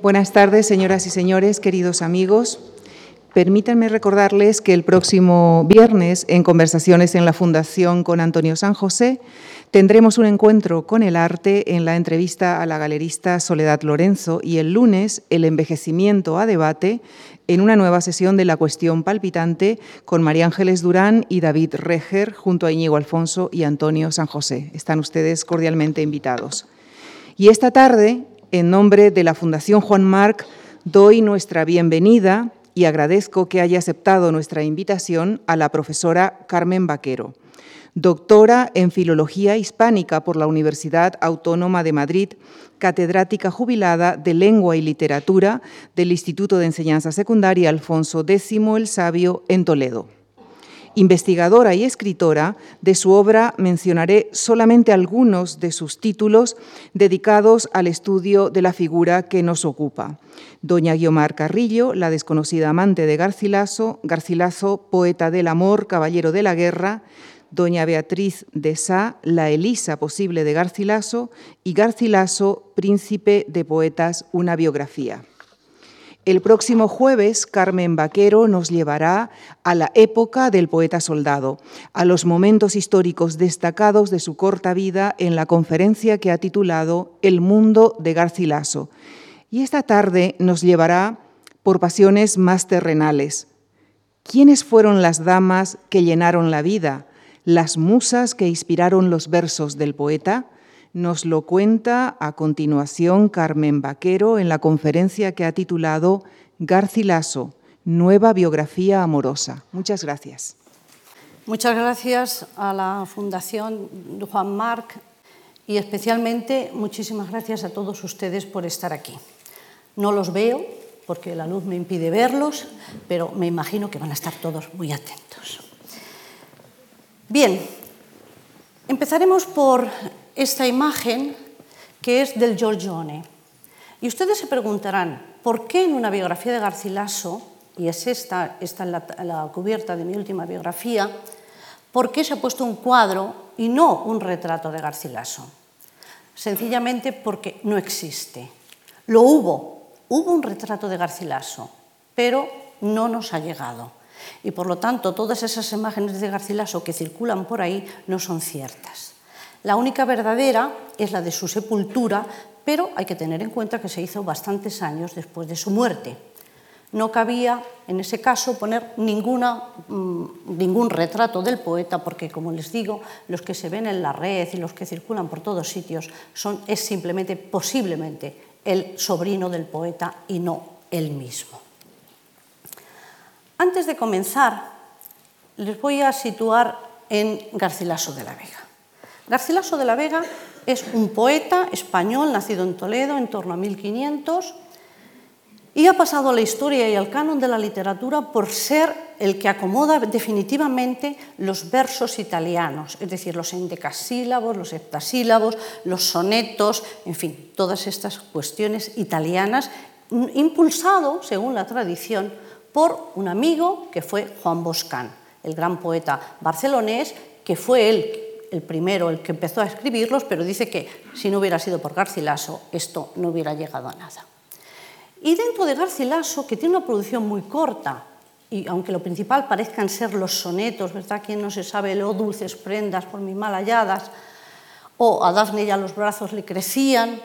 Buenas tardes, señoras y señores, queridos amigos. Permítanme recordarles que el próximo viernes, en Conversaciones en la Fundación con Antonio San José, tendremos un encuentro con el arte en la entrevista a la galerista Soledad Lorenzo y el lunes el envejecimiento a debate en una nueva sesión de La Cuestión Palpitante con María Ángeles Durán y David Reger junto a Íñigo Alfonso y Antonio San José. Están ustedes cordialmente invitados. Y esta tarde, en nombre de la Fundación Juan Marc, doy nuestra bienvenida y agradezco que haya aceptado nuestra invitación a la profesora Carmen Vaquero, doctora en Filología Hispánica por la Universidad Autónoma de Madrid, catedrática jubilada de Lengua y Literatura del Instituto de Enseñanza Secundaria Alfonso X el Sabio en Toledo. Investigadora y escritora, de su obra mencionaré solamente algunos de sus títulos dedicados al estudio de la figura que nos ocupa. Doña Guiomar Carrillo, la desconocida amante de Garcilaso, Garcilaso, poeta del amor, caballero de la guerra, Doña Beatriz de Sá, la Elisa posible de Garcilaso, y Garcilaso, príncipe de poetas, una biografía. El próximo jueves, Carmen Vaquero nos llevará a la época del poeta soldado, a los momentos históricos destacados de su corta vida en la conferencia que ha titulado El mundo de Garcilaso. Y esta tarde nos llevará por pasiones más terrenales. ¿Quiénes fueron las damas que llenaron la vida, las musas que inspiraron los versos del poeta? Nos lo cuenta a continuación Carmen Vaquero en la conferencia que ha titulado Garcilaso, nueva biografía amorosa. Muchas gracias. Muchas gracias a la Fundación Juan Marc y especialmente muchísimas gracias a todos ustedes por estar aquí. No los veo porque la luz me impide verlos, pero me imagino que van a estar todos muy atentos. Bien, empezaremos por esta imagen que es del Giorgione. Y ustedes se preguntarán, ¿por qué en una biografía de Garcilaso, y es esta, esta la, la cubierta de mi última biografía, ¿por qué se ha puesto un cuadro y no un retrato de Garcilaso? Sencillamente porque no existe. Lo hubo, hubo un retrato de Garcilaso, pero no nos ha llegado. Y por lo tanto, todas esas imágenes de Garcilaso que circulan por ahí no son ciertas. La única verdadera es la de su sepultura, pero hay que tener en cuenta que se hizo bastantes años después de su muerte. No cabía, en ese caso, poner mmm, ningún retrato del poeta, porque, como les digo, los que se ven en la red y los que circulan por todos sitios son, es simplemente, posiblemente, el sobrino del poeta y no él mismo. Antes de comenzar, les voy a situar en Garcilaso de la Vega. Garcilaso de la Vega es un poeta español nacido en Toledo en torno a 1500 y ha pasado a la historia y al canon de la literatura por ser el que acomoda definitivamente los versos italianos, es decir, los endecasílabos, los heptasílabos, los sonetos, en fin, todas estas cuestiones italianas, impulsado, según la tradición, por un amigo que fue Juan Boscán, el gran poeta barcelonés, que fue él el primero, el que empezó a escribirlos, pero dice que si no hubiera sido por Garcilaso, esto no hubiera llegado a nada. Y dentro de Garcilaso, que tiene una producción muy corta, y aunque lo principal parezcan ser los sonetos, ¿verdad? Quien no se sabe lo dulces prendas por mis mal halladas, o a Dafne ya los brazos le crecían,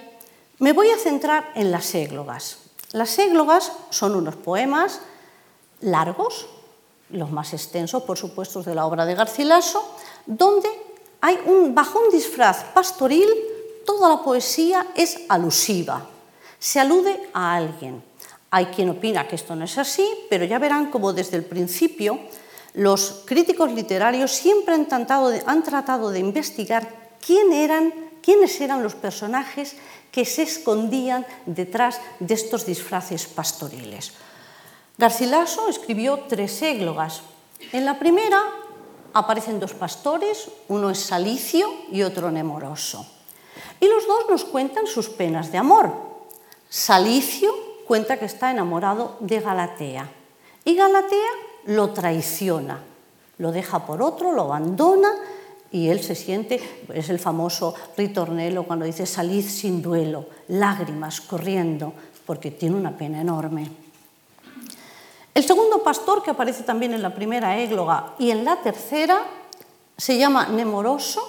me voy a centrar en las églogas. Las églogas son unos poemas largos, los más extensos, por supuesto, de la obra de Garcilaso, donde bajo un disfraz pastoril, toda la poesía es alusiva, se alude a alguien. Hay quien opina que esto no es así, pero ya verán como desde el principio los críticos literarios siempre han tratado de, investigar quiénes eran los personajes que se escondían detrás de estos disfraces pastoriles. Garcilaso escribió tres églogas. En la primera aparecen dos pastores, uno es Salicio y otro Nemoroso. Y los dos nos cuentan sus penas de amor. Salicio cuenta que está enamorado de Galatea y Galatea lo traiciona, lo deja por otro, lo abandona y él se siente, es el famoso ritornelo cuando dice salid sin duelo, lágrimas corriendo, porque tiene una pena enorme. El segundo pastor, que aparece también en la primera égloga y en la tercera, se llama Nemoroso,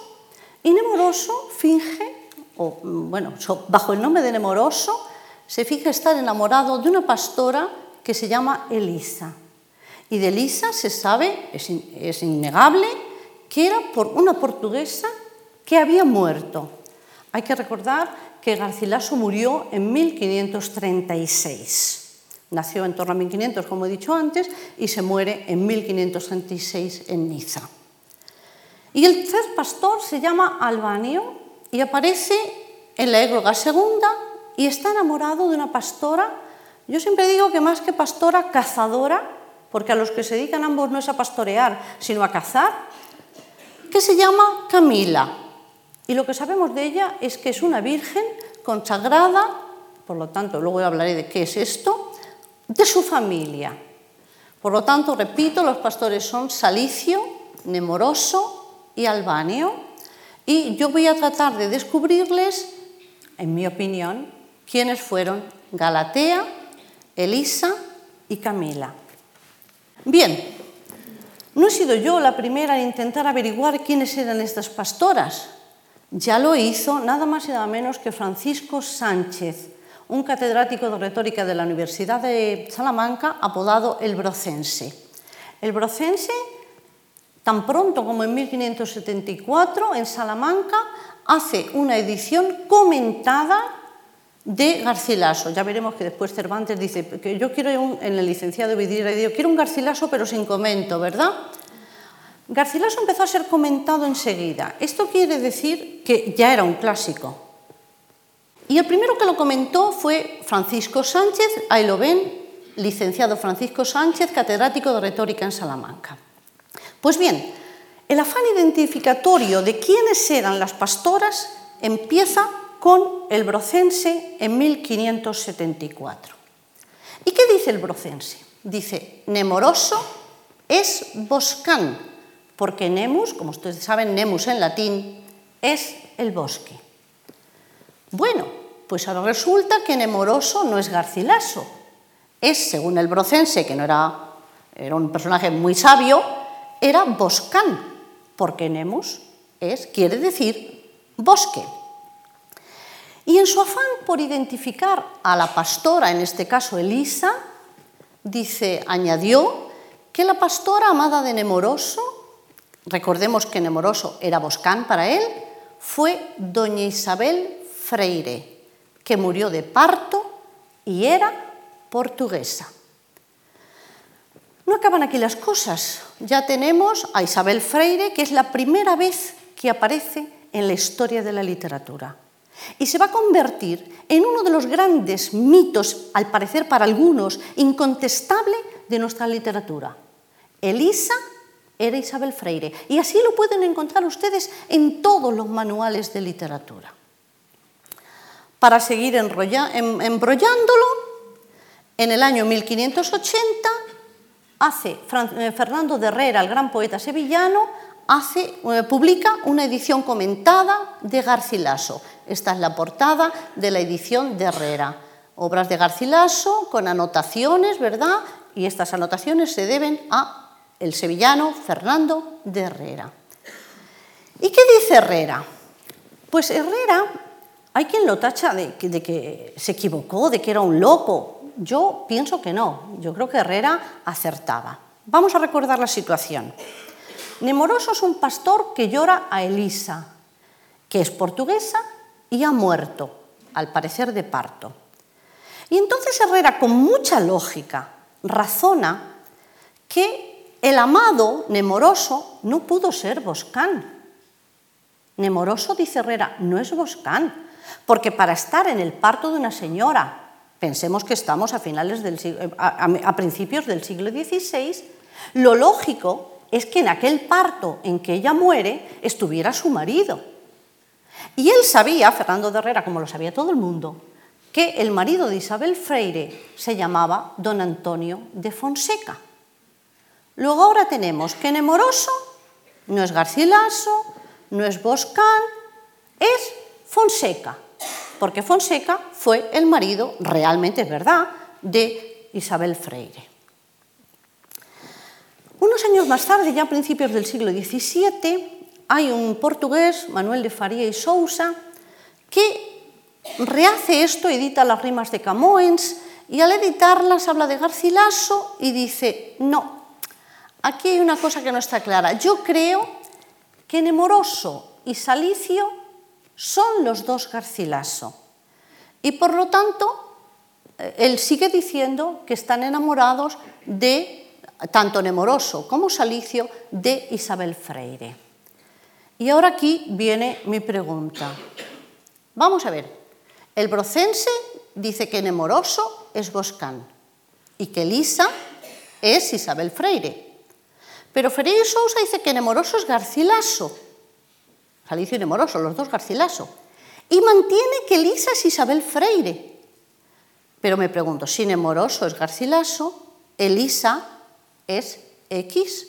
y Nemoroso finge, o bueno, bajo el nombre de Nemoroso, se finge estar enamorado de una pastora que se llama Elisa. Y de Elisa se sabe, es, es innegable, que era por una portuguesa que había muerto. Hay que recordar que Garcilaso murió en 1536. Nació en torno a 1500, como he dicho antes, y se muere en 1536 en Niza. Y el tercer pastor se llama Albanio y aparece en la égloga segunda y está enamorado de una pastora, yo siempre digo que más que pastora, cazadora, porque a los que se dedican ambos no es a pastorear, sino a cazar, que se llama Camila. Y lo que sabemos de ella es que es una virgen consagrada, por lo tanto, luego hablaré de qué es esto, de su familia. Por lo tanto, repito, los pastores son Salicio, Nemoroso y Albanio. Y yo voy a tratar de descubrirles, en mi opinión, quiénes fueron Galatea, Elisa y Camila. Bien, no he sido yo la primera en intentar averiguar quiénes eran estas pastoras. Ya lo hizo nada más y nada menos que Francisco Sánchez, un catedrático de retórica de la Universidad de Salamanca apodado el Brocense. El Brocense, tan pronto como en 1574, en Salamanca, hace una edición comentada de Garcilaso. Ya veremos que después Cervantes dice que yo quiero en el licenciado Vidriera, quiero un Garcilaso pero sin comento, ¿verdad? Garcilaso empezó a ser comentado enseguida. Esto quiere decir que ya era un clásico. Y el primero que lo comentó fue Francisco Sánchez, ahí lo ven, licenciado Francisco Sánchez, catedrático de retórica en Salamanca. Pues bien, el afán identificatorio de quiénes eran las pastoras empieza con el brocense en 1574. ¿Y qué dice el brocense? Dice, Nemoroso es Boscán, porque nemus, como ustedes saben, nemus en latín, es el bosque. Bueno, pues ahora resulta que Nemoroso no es Garcilaso, es, según el brocense, que no era, era un personaje muy sabio, era Boscán, porque nemus es, quiere decir bosque. Y en su afán por identificar a la pastora, en este caso Elisa, dice, añadió que la pastora amada de Nemoroso recordemos que Nemoroso era Boscán para él, fue doña Isabel Freire, que murió de parto y era portuguesa. No acaban aquí las cosas. Ya tenemos a Isabel Freire, que es la primera vez que aparece en la historia de la literatura. Y se va a convertir en uno de los grandes mitos, al parecer para algunos, incontestable de nuestra literatura. Elisa era Isabel Freire. Y así lo pueden encontrar ustedes en todos los manuales de literatura. Para seguir embrollándolo, en el año 1580 hace eh, Fernando de Herrera, el gran poeta sevillano, hace, eh, publica una edición comentada de Garcilaso. Esta es la portada de la edición de Herrera. Obras de Garcilaso con anotaciones, ¿verdad? Y estas anotaciones se deben a el sevillano Fernando de Herrera. ¿Y qué dice Herrera? Pues Herrera, hay quien lo tacha de que, se equivocó, de que era un loco. Yo pienso que no, yo creo que Herrera acertaba. Vamos a recordar la situación. Nemoroso es un pastor que llora a Elisa, que es portuguesa y ha muerto, al parecer de parto. Y entonces Herrera, con mucha lógica, razona que el amado Nemoroso no pudo ser Boscán. Nemoroso, dice Herrera, no es Boscán, porque para estar en el parto de una señora, pensemos que estamos a, finales del a, principios del siglo XVI, lo lógico es que en aquel parto en que ella muere estuviera su marido. Y él sabía, Fernando de Herrera, como lo sabía todo el mundo, que el marido de Isabel Freire se llamaba don Antonio de Fonseca. Luego ahora tenemos que Nemoroso no es Garcilaso, no es Boscán, es Fonseca. porque Fonseca fue el marido, realmente es verdad, de Isabel Freire. Unos años más tarde, ya a principios del siglo XVII, hay un portugués, Manuel de Faría y Sousa, que rehace esto, edita las rimas de Camoens y al editarlas habla de Garcilaso y dice, no, aquí hay una cosa que no está clara. Yo creo que Nemoroso y Salicio son los dos Garcilaso. Y por lo tanto, eh, él sigue diciendo que están enamorados de tanto Nemoroso como Salicio de Isabel Freire. Y ahora aquí viene mi pregunta. Vamos a ver, el brocense dice que Nemoroso es Boscán y que Elisa es Isabel Freire. Pero Freire Sousa dice que Nemoroso es Garcilaso. Salicio y Nemoroso, los dos Garcilaso. Y mantiene que Elisa es Isabel Freire. Pero me pregunto, si Nemoroso es Garcilaso, Elisa es X,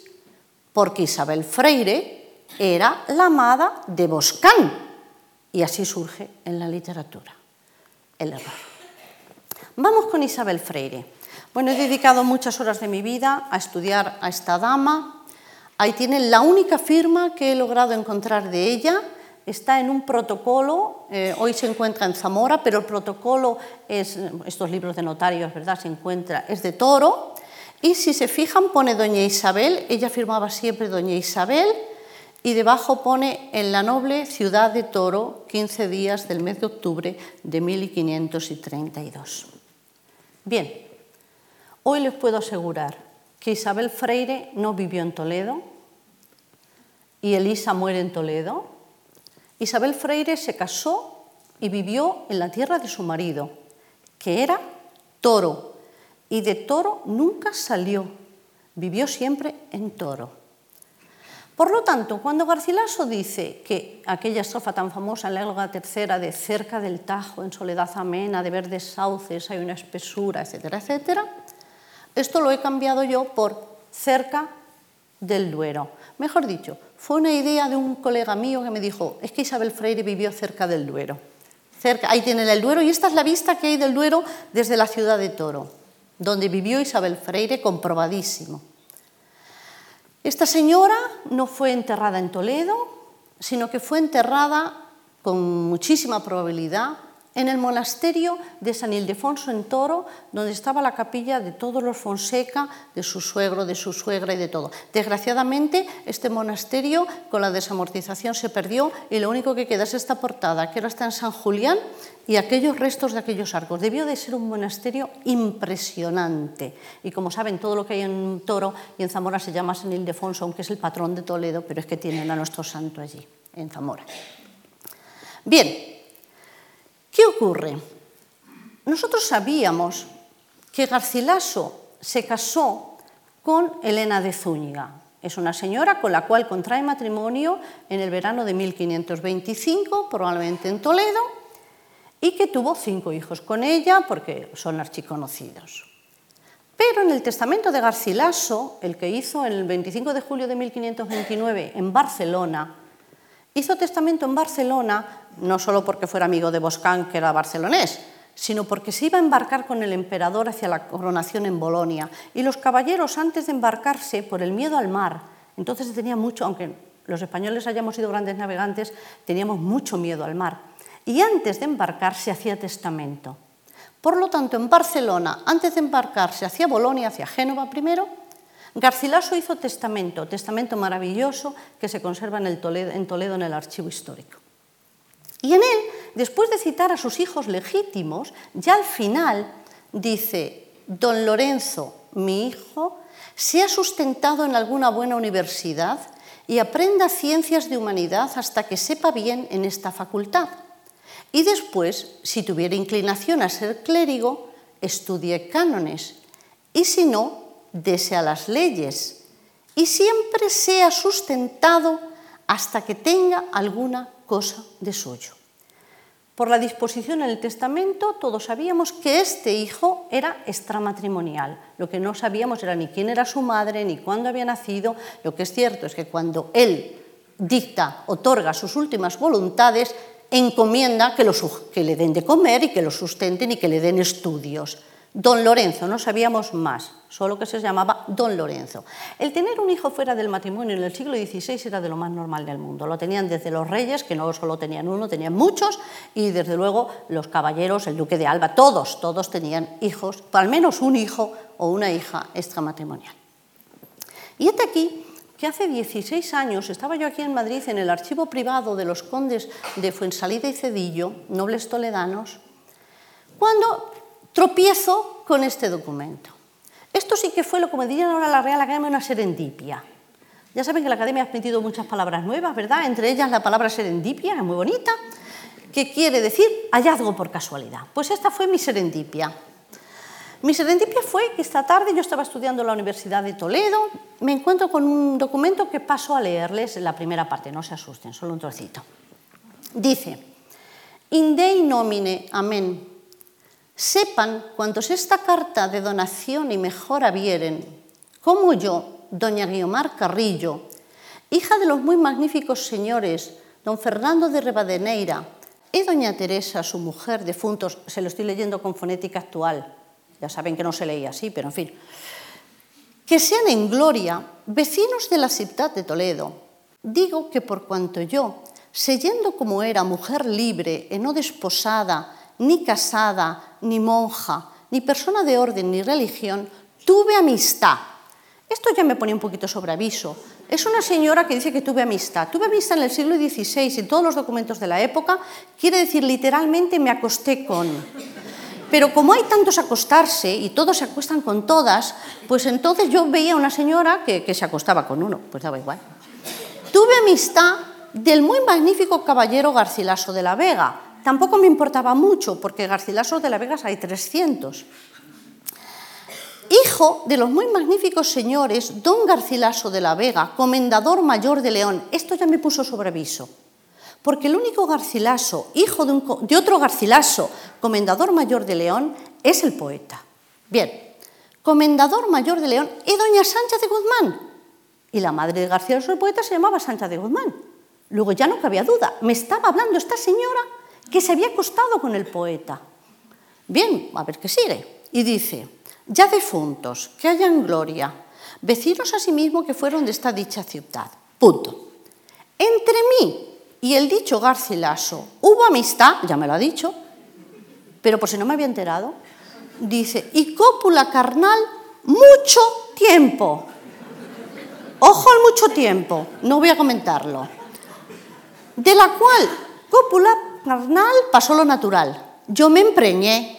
porque Isabel Freire era la amada de Boscán. Y así surge en la literatura el error. Vamos con Isabel Freire. Bueno, he dedicado muchas horas de mi vida a estudiar a esta dama. Ahí tienen la única firma que he logrado encontrar de ella. Está en un protocolo, eh, hoy se encuentra en Zamora, pero el protocolo es, estos libros de notarios, ¿verdad? Se encuentra, es de Toro, y si se fijan, pone Doña Isabel, ella firmaba siempre Doña Isabel, y debajo pone en la noble ciudad de Toro, 15 días del mes de octubre de 1532. Bien, hoy les puedo asegurar que Isabel Freire no vivió en Toledo y Elisa muere en Toledo. Isabel Freire se casó y vivió en la tierra de su marido, que era Toro, y de Toro nunca salió, vivió siempre en Toro. Por lo tanto, cuando Garcilaso dice que aquella estrofa tan famosa en la Elga tercera de cerca del Tajo, en soledad amena, de verdes sauces, hay una espesura, etcétera, etcétera, esto lo he cambiado yo por cerca del Duero. Mejor dicho, fue una idea de un colega mío que me dijo, es que Isabel Freire vivió cerca del Duero. Cerca, ahí tiene el Duero y esta es la vista que hay del Duero desde la ciudad de Toro donde vivió Isabel Freire, comprobadísimo. Esta señora no fue enterrada en Toledo, sino que fue enterrada con muchísima probabilidad en el monasterio de San Ildefonso en Toro, donde estaba la capilla de todos los Fonseca, de su suegro, de su suegra y de todo. Desgraciadamente, este monasterio con la desamortización se perdió y lo único que queda es esta portada, que ahora está en San Julián, y aquellos restos de aquellos arcos. Debió de ser un monasterio impresionante. Y como saben, todo lo que hay en Toro y en Zamora se llama San Ildefonso, aunque es el patrón de Toledo, pero es que tienen a nuestro santo allí, en Zamora. Bien, ¿Qué ocurre? Nosotros sabíamos que Garcilaso se casó con Elena de Zúñiga. Es una señora con la cual contrae matrimonio en el verano de 1525, probablemente en Toledo, y que tuvo cinco hijos con ella porque son archiconocidos. Pero en el testamento de Garcilaso, el que hizo el 25 de julio de 1529 en Barcelona, Hizo testamento en Barcelona no solo porque fuera amigo de Boscán, que era barcelonés, sino porque se iba a embarcar con el emperador hacia la coronación en Bolonia. Y los caballeros, antes de embarcarse, por el miedo al mar, entonces tenía mucho, aunque los españoles hayamos sido grandes navegantes, teníamos mucho miedo al mar. Y antes de embarcarse hacía testamento. Por lo tanto, en Barcelona, antes de embarcarse hacia Bolonia, hacia Génova primero, Garcilaso hizo testamento, testamento maravilloso que se conserva en, Toledo, en Toledo en el archivo histórico. Y en él, después de citar a sus hijos legítimos, ya al final dice, don Lorenzo, mi hijo, sea sustentado en alguna buena universidad y aprenda ciencias de humanidad hasta que sepa bien en esta facultad. Y después, si tuviera inclinación a ser clérigo, estudie cánones. Y si no, dese a las leyes y siempre sea sustentado hasta que tenga alguna cosa de suyo. Por la disposición en el testamento, todos sabíamos que este hijo era extramatrimonial. Lo que no sabíamos era ni quién era su madre, ni cuándo había nacido. Lo que es cierto es que cuando él dicta, otorga sus últimas voluntades, encomienda que, que le den de comer y que lo sustenten y que le den estudios. Don Lorenzo, no sabíamos más, solo que se llamaba Don Lorenzo. El tener un hijo fuera del matrimonio en el siglo XVI era de lo más normal del mundo. Lo tenían desde los reyes, que no solo tenían uno, tenían muchos, y desde luego los caballeros, el duque de Alba, todos, todos tenían hijos, al menos un hijo o una hija extramatrimonial. Y este aquí que hace 16 años estaba yo aquí en Madrid en el archivo privado de los condes de Fuensalida y Cedillo, nobles toledanos, cuando tropiezo con este documento. Esto sí que fue lo que me dirían ahora la Real Academia una serendipia. Ya saben que la Academia ha metido muchas palabras nuevas, ¿verdad? Entre ellas la palabra serendipia, es muy bonita, que quiere decir hallazgo por casualidad. Pues esta fue mi serendipia. Mi serendipia fue que esta tarde yo estaba estudiando en la Universidad de Toledo, me encuentro con un documento que paso a leerles en la primera parte, no se asusten, solo un trocito. Dice, In Dei nomine, amén. Sepan cuantos esta carta de donación y mejora vieren, como yo, doña Guiomar Carrillo, hija de los muy magníficos señores don Fernando de Rebadeneira y doña Teresa, su mujer, defuntos, se lo estoy leyendo con fonética actual, ya saben que no se leía así, pero en fin, que sean en gloria vecinos de la ciudad de Toledo. Digo que por cuanto yo, seyendo como era mujer libre e no desposada, ni casada, ni monja, ni persona de orden ni religión, tuve amistad. Esto ya me pone un poquito sobre aviso. Es una señora que dice que tuve amistad. Tuve amistad en el siglo XVI, en todos los documentos de la época, quiere decir literalmente me acosté con. Pero como hay tantos acostarse y todos se acuestan con todas, pues entonces yo veía una señora que, que se acostaba con uno, pues daba igual. Tuve amistad del muy magnífico caballero Garcilaso de la Vega. Tampoco me importaba mucho, porque Garcilaso de la Vega hay 300. Hijo de los muy magníficos señores don Garcilaso de la Vega, comendador mayor de León. Esto ya me puso sobre aviso porque el único Garcilaso, hijo de, otro Garcilaso, comendador mayor de León, es el poeta. Bien, comendador mayor de León es doña Sancha de Guzmán. Y la madre de Garcilaso, el poeta, se llamaba Sancha de Guzmán. Luego ya no cabía duda, me estaba hablando esta señora que se había acostado con el poeta. Bien, a ver qué sigue. Y dice, ya defuntos, que hayan gloria, vecinos asimismo que fueron de esta dicha ciudad. Punto. Entre mí y el dicho Garcilaso, hubo amistad, ya me lo ha dicho, pero por si no me había enterado, dice, y cópula carnal mucho tiempo. Ojo al mucho tiempo, no voy a comentarlo. De la cual cópula carnal pasó lo natural. Yo me empreñé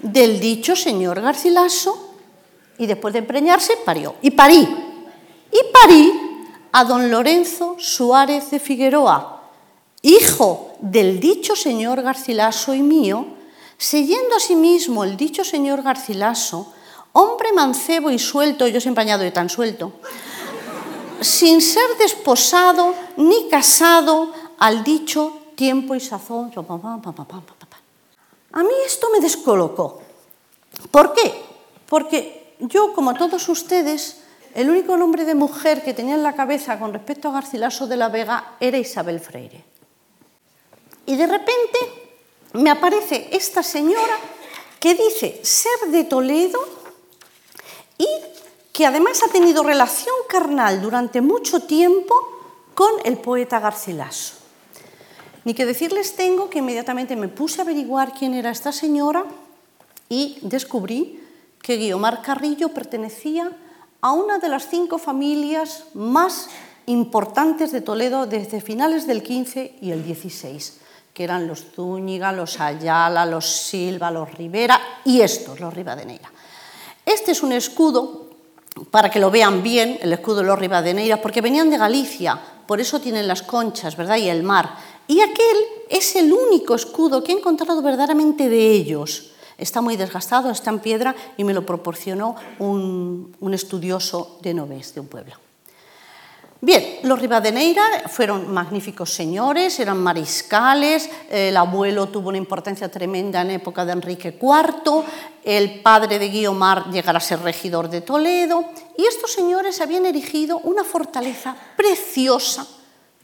del dicho señor Garcilaso y después de empreñarse parió. Y parí. Y parí a don Lorenzo Suárez de Figueroa, hijo del dicho señor Garcilaso y mío, siguiendo a sí mismo el dicho señor Garcilaso, hombre mancebo y suelto, yo siempre añado de tan suelto, sin ser desposado ni casado al dicho tiempo y sazón. A mí esto me descolocó. ¿Por qué? Porque yo, como todos ustedes, el único nombre de mujer que tenía en la cabeza con respecto a Garcilaso de la Vega era Isabel Freire. Y de repente me aparece esta señora que dice ser de Toledo y que además ha tenido relación carnal durante mucho tiempo con el poeta Garcilaso. Ni que decirles tengo que inmediatamente me puse a averiguar quién era esta señora y descubrí que Guiomar Carrillo pertenecía a una de las cinco familias más importantes de Toledo desde finales del 15 y el 16 que eran los Zúñiga, los Ayala, los Silva, los Rivera y estos, los Rivadeneira. Este es un escudo, para que lo vean bien, el escudo de los Rivadeneira, porque venían de Galicia, por eso tienen las conchas, ¿verdad? Y el mar. Y aquel es el único escudo que he encontrado verdaderamente de ellos. Está muy desgastado, está en piedra y me lo proporcionó un, estudioso de Novés, de un pueblo. Bien, los Rivadeneira fueron magníficos señores, eran mariscales, el abuelo tuvo una importancia tremenda en época de Enrique IV, el padre de Guiomar llegará a ser regidor de Toledo, y estos señores habían erigido una fortaleza preciosa,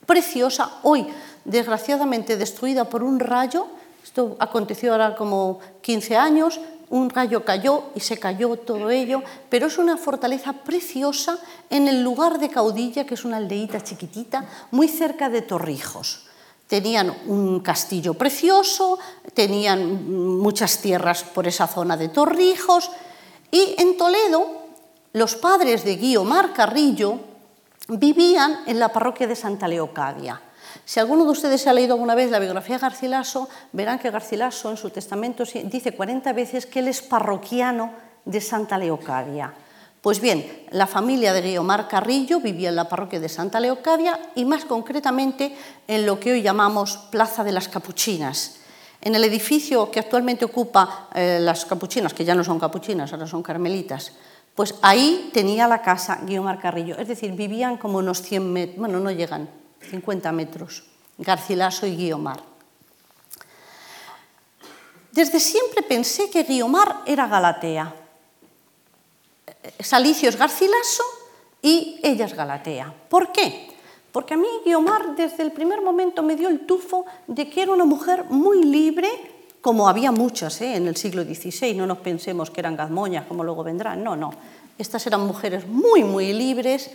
preciosa. Hoy desgraciadamente destruida por un rayo. Esto aconteció ahora como 15 años. Un rayo cayó y se cayó todo ello, pero es una fortaleza preciosa en el lugar de Caudilla, que es una aldeíta chiquitita, muy cerca de Torrijos. Tenían un castillo precioso, tenían muchas tierras por esa zona de Torrijos, y en Toledo los padres de Guiomar Carrillo vivían en la parroquia de Santa Leocadia. Si alguno de ustedes ha leído alguna vez la biografía de Garcilaso, verán que Garcilaso en su testamento dice 40 veces que él es parroquiano de Santa Leocadia. Pues bien, la familia de Guiomar Carrillo vivía en la parroquia de Santa Leocadia y más concretamente en lo que hoy llamamos Plaza de las Capuchinas. En el edificio que actualmente ocupa eh, las capuchinas, que ya no son capuchinas, ahora son carmelitas, pues ahí tenía la casa Guiomar Carrillo, es decir, vivían como unos 100 metros, bueno, no llegan, 50 metros, Garcilaso y Guiomar. Desde siempre pensé que Guiomar era Galatea. Salicio es Garcilaso y ella es Galatea. ¿Por qué? Porque a mí Guiomar desde el primer momento me dio el tufo de que era una mujer muy libre, como había muchas ¿eh? en el siglo XVI, no nos pensemos que eran gazmoñas como luego vendrán, no, no. Estas eran mujeres muy, muy libres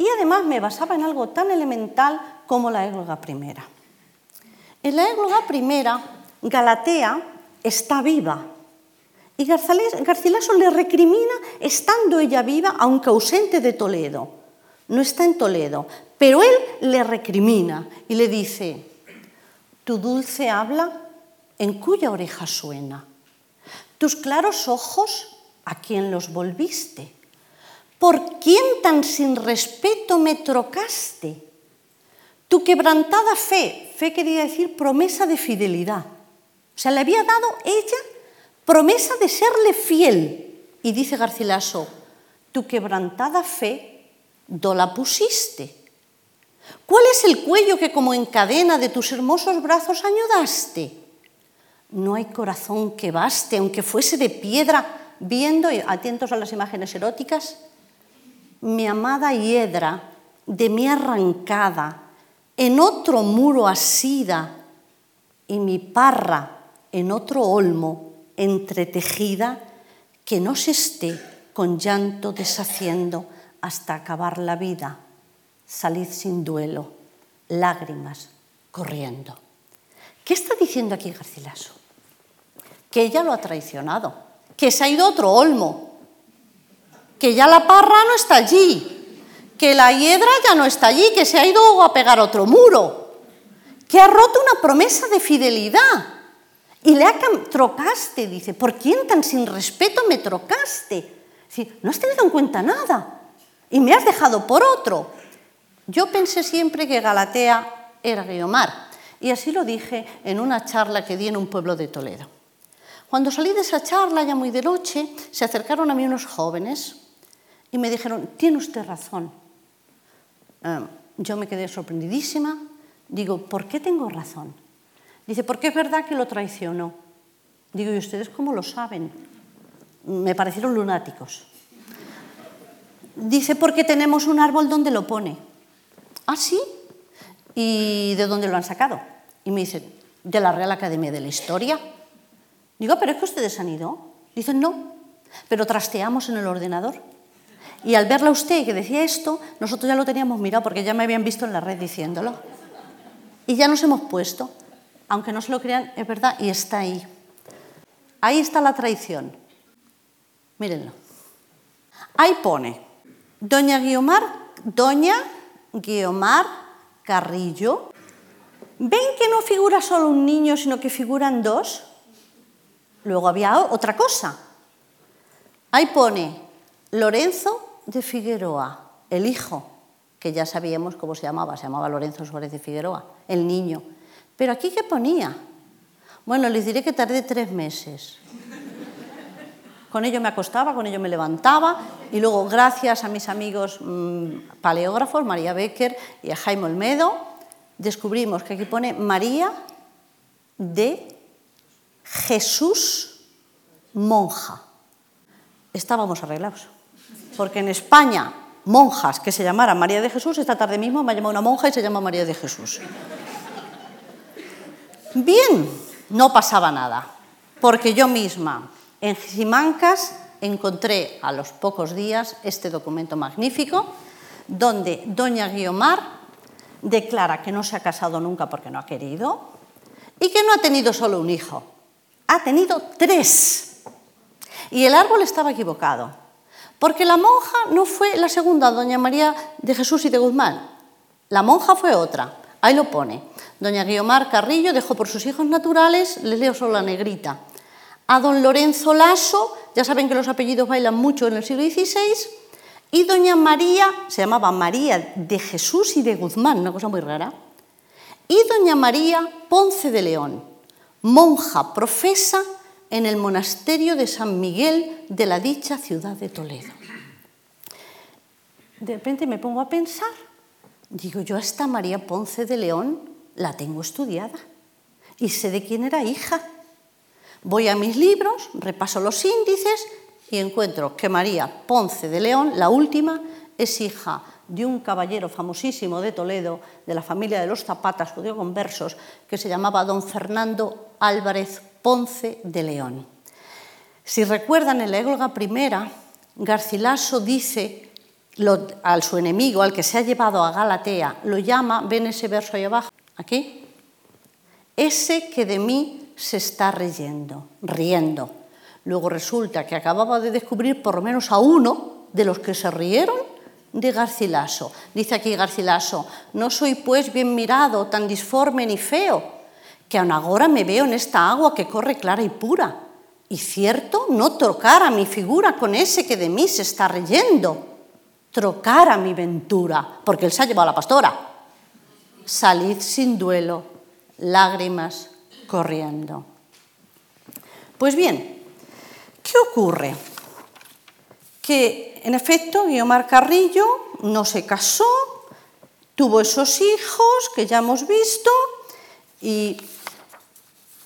y además me basaba en algo tan elemental como la égloga primera. En la égloga primera, Galatea está viva y Garcilaso le recrimina estando ella viva, aunque ausente de Toledo. No está en Toledo, pero él le recrimina y le dice, tu dulce habla en cuya oreja suena. Tus claros ojos, ¿a quién los volviste? ¿Por quién tan sin respeto me trocaste? Tu quebrantada fe, fe quería decir promesa de fidelidad. O sea, le había dado ella promesa de serle fiel. Y dice Garcilaso, tu quebrantada fe, ¿do la pusiste? ¿Cuál es el cuello que como en cadena de tus hermosos brazos añudaste? No hay corazón que baste, aunque fuese de piedra, viendo, atentos a las imágenes eróticas, mi amada hiedra de mi arrancada, en otro muro asida, y mi parra en otro olmo entretejida, que no se esté con llanto deshaciendo hasta acabar la vida. Salid sin duelo, lágrimas corriendo. ¿Qué está diciendo aquí Garcilaso? Que ella lo ha traicionado, que se ha ido a otro olmo, que ya la parra no está allí, que la hiedra ya no está allí, que se ha ido a pegar otro muro, que ha roto una promesa de fidelidad y le ha trocaste, dice, ¿por quién tan sin respeto me trocaste? no has tenido en cuenta nada y me has dejado por otro. Yo pensé siempre que Galatea era Guiomar y así lo dije en una charla que di en un pueblo de Toledo. Cuando salí de esa charla, ya muy de noche, se acercaron a mí unos jóvenes y me dijeron, tiene usted razón. Em, yo me quedé sorprendidísima. Digo, ¿por qué tengo razón? Dice, porque es verdad que lo traicionó. Digo, ¿y ustedes cómo lo saben? Me parecieron lunáticos. Dice, porque tenemos un árbol donde lo pone. ¿Ah, sí? ¿Y de dónde lo han sacado? Y me dicen, de la Real Academia de la Historia. Digo, pero es que ustedes han ido. Dicen, no, pero trasteamos en el ordenador. Y al verla usted que decía esto, nosotros ya lo teníamos mirado porque ya me habían visto en la red diciéndolo. Y ya nos hemos puesto. Aunque no se lo crean, es verdad y está ahí. Ahí está la traición. Mírenlo. Ahí pone, Doña Guiomar, Doña Guiomar Carrillo. ¿Ven que no figura solo un niño, sino que figuran dos? Luego había otra cosa. Ahí pone Lorenzo de Figueroa, el hijo, que ya sabíamos cómo se llamaba, se llamaba Lorenzo Suárez de Figueroa, el niño. Pero aquí qué ponía? Bueno, les diré que tardé tres meses. Con ello me acostaba, con ello me levantaba y luego gracias a mis amigos mmm, paleógrafos, María Becker y a Jaime Olmedo, descubrimos que aquí pone María de Jesús monja. Estábamos arreglados porque en España monjas que se llamaran María de Jesús, esta tarde mismo me ha llamado una monja y se llama María de Jesús. Bien, no pasaba nada, porque yo misma en Simancas encontré a los pocos días este documento magnífico donde doña Guiomar declara que no se ha casado nunca porque no ha querido y que no ha tenido solo un hijo, ha tenido tres. Y el árbol estaba equivocado, porque la monja no fue la segunda, doña María de Jesús y de Guzmán, la monja fue otra, ahí lo pone. Doña Guiomar Carrillo dejó por sus hijos naturales, les leo solo la negrita, a don Lorenzo Lasso, ya saben que los apellidos bailan mucho en el siglo XVI, y doña María, se llamaba María de Jesús y de Guzmán, una cosa muy rara, y doña María Ponce de León, monja profesa en el monasterio de San Miguel de la dicha ciudad de Toledo. De repente me pongo a pensar, digo, yo a esta María Ponce de León la tengo estudiada y sé de quién era hija. Voy a mis libros, repaso los índices y encuentro que María Ponce de León, la última, es hija de un caballero famosísimo de Toledo, de la familia de los Zapatas, judío conversos, que se llamaba don Fernando Álvarez Ponce de León. Si recuerdan en la égloga primera, Garcilaso dice a su enemigo, al que se ha llevado a Galatea, lo llama, ven ese verso ahí abajo, aquí, ese que de mí se está riendo, riendo. Luego resulta que acababa de descubrir por lo menos a uno de los que se rieron de Garcilaso. Dice aquí Garcilaso, no soy pues bien mirado, tan disforme ni feo, que aun agora me veo en esta agua que corre clara y pura. Y cierto, no trocara mi figura con ese que de mí se está reyendo, trocara mi ventura, porque él se ha llevado a la pastora salid sin duelo, lágrimas corriendo. Pues bien, ¿qué ocurre? Que en efecto Guiomar Carrillo no se casó, tuvo esos hijos que ya hemos visto y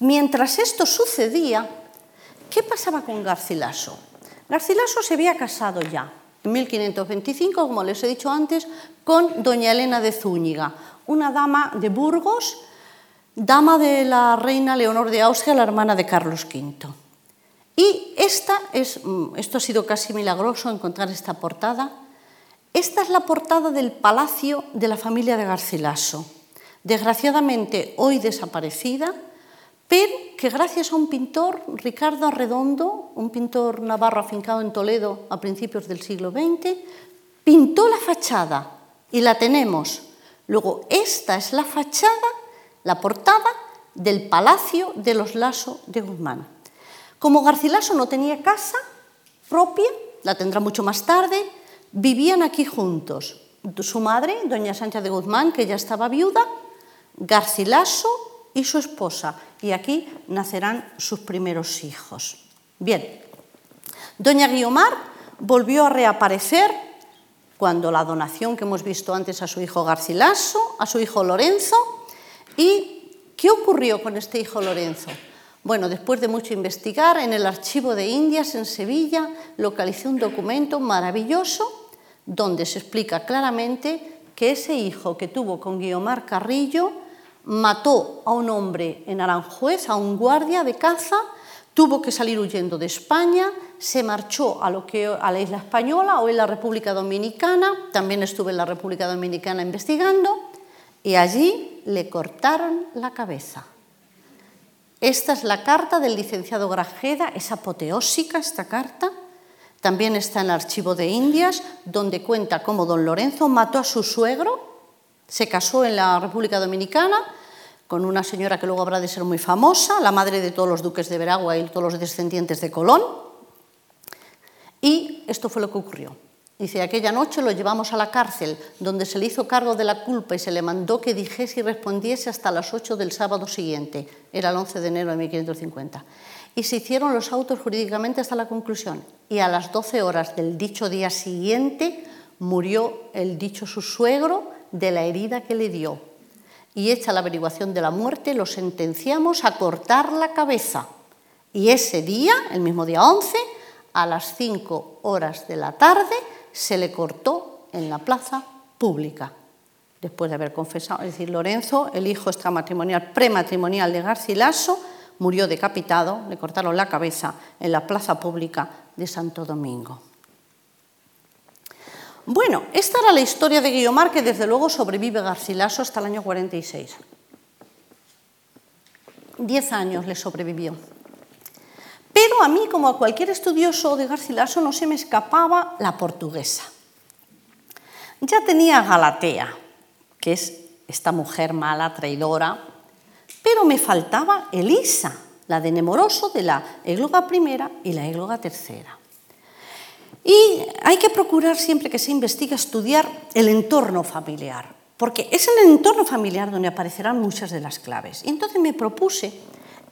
mientras esto sucedía, ¿qué pasaba con Garcilaso? Garcilaso se había casado ya en 1525, como les he dicho antes, con doña Elena de Zúñiga, una dama de Burgos, dama de la reina Leonor de Austria, la hermana de Carlos V. Y esta es, mm, esto ha sido casi milagroso encontrar esta portada. Esta es la portada del palacio de la familia de Garcilaso, desgraciadamente hoy desaparecida, que gracias a un pintor, Ricardo Arredondo, un pintor navarro afincado en Toledo a principios del siglo XX, pintó la fachada y la tenemos Luego, esta es la fachada, la portada del Palacio de los Lasso de Guzmán. Como Garcilaso no tenía casa propia, la tendrá mucho más tarde, vivían aquí juntos. Su madre, doña Sánchez de Guzmán, que ya estaba viuda, Garcilaso y su esposa. Y aquí nacerán sus primeros hijos. Bien, doña Guiomar volvió a reaparecer cuando la donación que hemos visto antes a su hijo Garcilaso, a su hijo Lorenzo. ¿Y qué ocurrió con este hijo Lorenzo? Bueno, después de mucho investigar, en el archivo de Indias en Sevilla localicé un documento maravilloso donde se explica claramente que ese hijo que tuvo con Guiomar Carrillo mató a un hombre en Aranjuez, a un guardia de caza, tuvo que salir huyendo de España, se marchó a, lo que, a la isla española, o en la República Dominicana, también estuve en la República Dominicana investigando, y allí le cortaron la cabeza. Esta es la carta del licenciado Grajeda, es apoteósica esta carta. También está en el archivo de Indias, donde cuenta cómo don Lorenzo mató a su suegro, se casó en la República Dominicana con una señora que luego habrá de ser muy famosa, la madre de todos los duques de Veragua y todos los descendientes de Colón, y esto fue lo que ocurrió. Dice, aquella noche lo llevamos a la cárcel, donde se le hizo cargo de la culpa y se le mandó que dijese y respondiese hasta las 8 del sábado siguiente. Era el 11 de enero de 1550. Y se hicieron los autos jurídicamente hasta la conclusión. Y a las 12 horas del dicho día siguiente murió el dicho su suegro de la herida que le dio. Y hecha la averiguación de la muerte, lo sentenciamos a cortar la cabeza. Y ese día, el mismo día 11, a las 5 horas de la tarde se le cortó en la plaza pública. después de haber confesado. Es decir, Lorenzo, el hijo extramatrimonial, prematrimonial de Garcilaso, murió decapitado, le cortaron la cabeza en la plaza pública de Santo Domingo. Bueno, esta era la historia de Guiomar, que desde luego sobrevive Garcilaso hasta el año 46. Diez años le sobrevivió. Pero a mí, como a cualquier estudioso de Garcilaso, no se me escapaba la portuguesa. Ya tenía Galatea, que es esta mujer mala, traidora, pero me faltaba Elisa, la de Nemoroso de la égloga primera y la égloga tercera. Y hay que procurar siempre que se investiga estudiar el entorno familiar, porque es el entorno familiar donde aparecerán muchas de las claves. Y entonces me propuse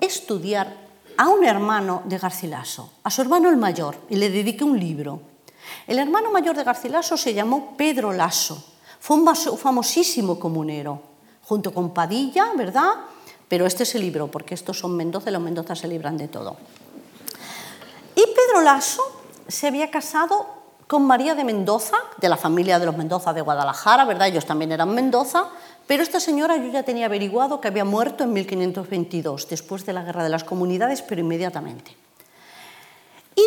estudiar a un hermano de Garcilaso, a su hermano el mayor, y le dediqué un libro. El hermano mayor de Garcilaso se llamó Pedro Lasso, fue un famosísimo comunero, junto con Padilla, ¿verdad? Pero este es el libro, porque estos son Mendoza y los Mendoza se libran de todo. Y Pedro Lasso se había casado con María de Mendoza, de la familia de los Mendoza de Guadalajara, ¿verdad? Ellos también eran Mendoza, pero esta señora yo ya tenía averiguado que había muerto en 1522, después de la Guerra de las Comunidades, pero inmediatamente. Y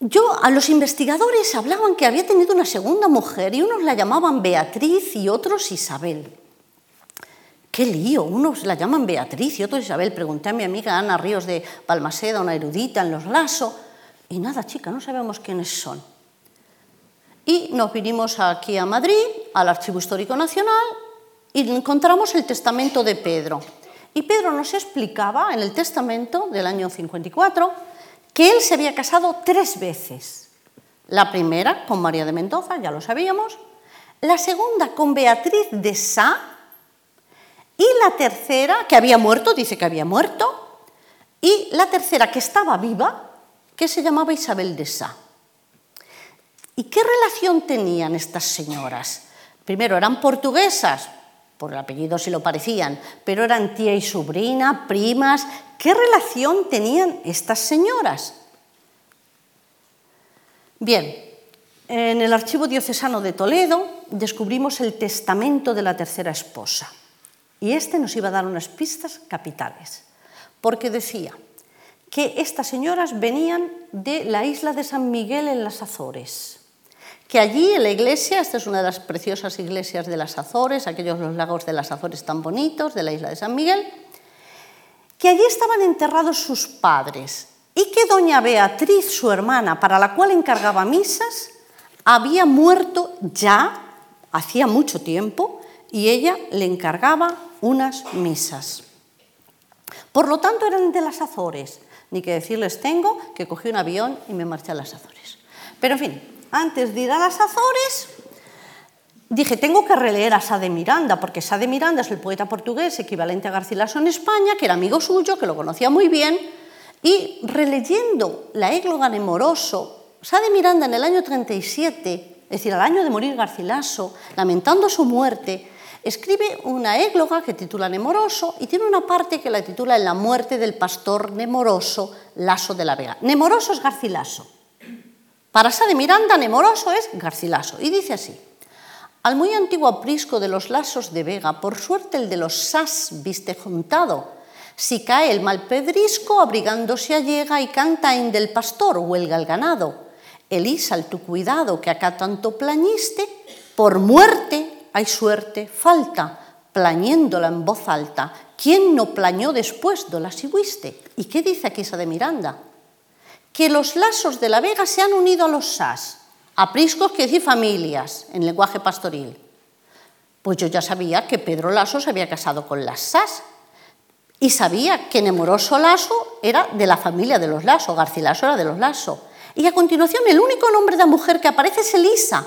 yo, a los investigadores hablaban que había tenido una segunda mujer y unos la llamaban Beatriz y otros Isabel. ¡Qué lío! Unos la llaman Beatriz y otros Isabel. Pregunté a mi amiga Ana Ríos de Palmaseda, una erudita en los Lasso, y nada, chica, no sabemos quiénes son. Y nos vinimos aquí a Madrid, al Archivo Histórico Nacional, y encontramos el testamento de Pedro. Y Pedro nos explicaba en el testamento del año 54 que él se había casado tres veces. La primera con María de Mendoza, ya lo sabíamos, la segunda con Beatriz de Sá, y la tercera, que había muerto, dice que había muerto, y la tercera, que estaba viva, que se llamaba Isabel de Sá. ¿Y qué relación tenían estas señoras? Primero, eran portuguesas, por el apellido si lo parecían, pero eran tía y sobrina, primas. ¿Qué relación tenían estas señoras? Bien, en el Archivo Diocesano de Toledo descubrimos el testamento de la tercera esposa. Y este nos iba a dar unas pistas capitales, porque decía que estas señoras venían de la isla de San Miguel en las Azores que allí en la iglesia, esta es una de las preciosas iglesias de las Azores, aquellos los lagos de las Azores tan bonitos, de la isla de San Miguel, que allí estaban enterrados sus padres y que doña Beatriz, su hermana, para la cual encargaba misas, había muerto ya hacía mucho tiempo y ella le encargaba unas misas. Por lo tanto, eran de las Azores. Ni que decirles tengo que cogí un avión y me marché a las Azores. Pero en fin, antes de ir a las Azores, dije, tengo que releer a Sá de Miranda, porque Sá de Miranda es el poeta portugués equivalente a Garcilaso en España, que era amigo suyo, que lo conocía muy bien, y releyendo la égloga de Moroso, Sá de Miranda en el año 37, es decir, al año de morir Garcilaso, lamentando su muerte, escribe una égloga que titula Nemoroso y tiene una parte que la titula En la muerte del pastor Nemoroso, Laso de la Vega. Nemoroso es Garcilaso. Para Sá de Miranda, Nemoroso es Garcilaso. Y dice así, al muy antiguo aprisco de los lasos de Vega, por suerte el de los sas viste juntado. Si cae el mal pedrisco, abrigándose allega y canta en del pastor, huelga el ganado. Elisa, al tu cuidado, que acá tanto plañiste, por muerte hay suerte, falta, plañéndola en voz alta. ¿Quién no plañó después do la huiste? ¿Y qué dice aquí esa de Miranda? que los lasos de la Vega se han unido a los sas, apriscos que decir familias en lenguaje pastoril. Pues yo ya sabía que Pedro Lasso se había casado con las sas y sabía que Nemoroso Lasso era de la familia de los Lasso, Garcilaso era de los Lasso. Y a continuación el único nombre de mujer que aparece es Elisa.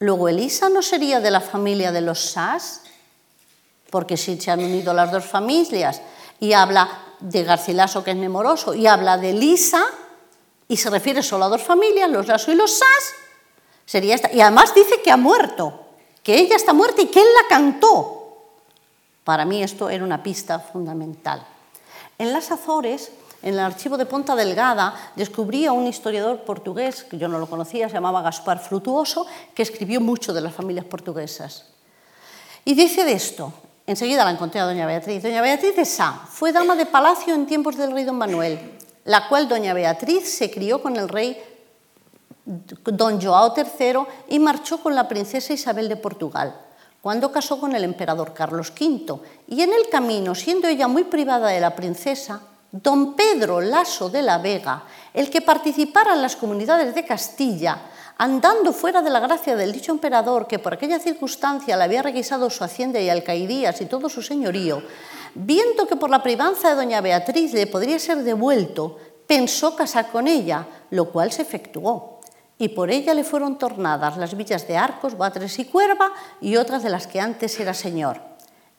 Luego Elisa no sería de la familia de los Sas, porque si se han unido las dos familias y habla de Garcilaso, que es memoroso, y habla de Lisa, y se refiere solo a dos familias, los Lasso y los Sas, sería esta. Y además dice que ha muerto, que ella está muerta y que él la cantó. Para mí esto era una pista fundamental. En las Azores en el archivo de Ponta Delgada, descubrí a un historiador portugués, que yo no lo conocía, se llamaba Gaspar Frutuoso, que escribió mucho de las familias portuguesas. Y dice de esto, enseguida la encontré a doña Beatriz. Doña Beatriz de Sá fue dama de palacio en tiempos del rey don Manuel, la cual doña Beatriz se crió con el rey don Joao III y marchó con la princesa Isabel de Portugal cuando casó con el emperador Carlos V. Y en el camino, siendo ella muy privada de la princesa, don Pedro Laso de la Vega, el que participara en las comunidades de Castilla, andando fuera de la gracia del dicho emperador, que por aquella circunstancia le había requisado su hacienda y alcaidías y todo su señorío, viendo que por la privanza de doña Beatriz le podría ser devuelto, pensó casar con ella, lo cual se efectuó y por ella le fueron tornadas las villas de Arcos, Batres y Cuerva y otras de las que antes era señor.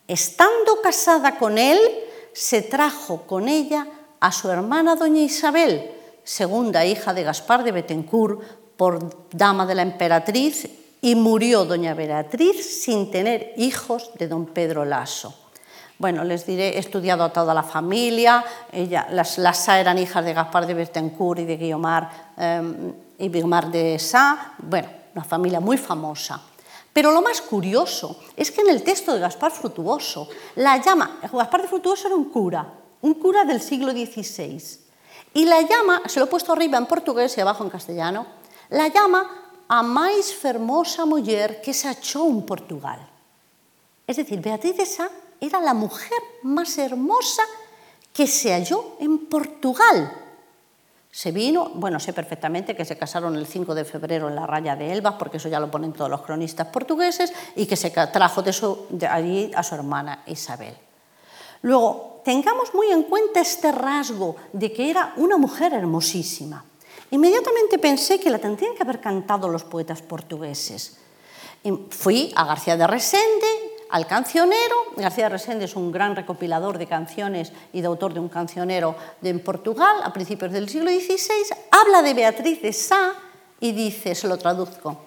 Estando casada con él, se trajo con ella a su hermana doña Isabel, segunda hija de Gaspar de Betancourt, por dama de la emperatriz, y murió doña Beatriz sin tener hijos de don Pedro Lasso. Bueno, les diré, he estudiado a toda la familia, ella, las, las eran hijas de Gaspar de Betancourt y de Guiomar. Eh, y Bigmar de Sá, bueno, una familia muy famosa. Pero lo más curioso es que en el texto de Gaspar Frutuoso la llama, Gaspar de Frutuoso era un cura, un cura del siglo XVI, y la llama, se lo he puesto arriba en portugués y abajo en castellano, la llama a máis fermosa mujer que se achó en Portugal. Es decir, Beatriz de Sá era la mujer más hermosa que se halló en Portugal. Se vino, bueno, sé perfectamente que se casaron el 5 de febrero en la raya de Elba, porque eso ya lo ponen todos los cronistas portugueses, y que se trajo de, de allí a su hermana Isabel. Luego, tengamos muy en cuenta este rasgo de que era una mujer hermosísima. Inmediatamente pensé que la tendrían que haber cantado los poetas portugueses. Fui a García de Resende, al cancionero. García Resende es un gran recopilador de canciones y de autor de un cancionero en Portugal a principios del siglo XVI. Habla de Beatriz de Sá y dice, se lo traduzco,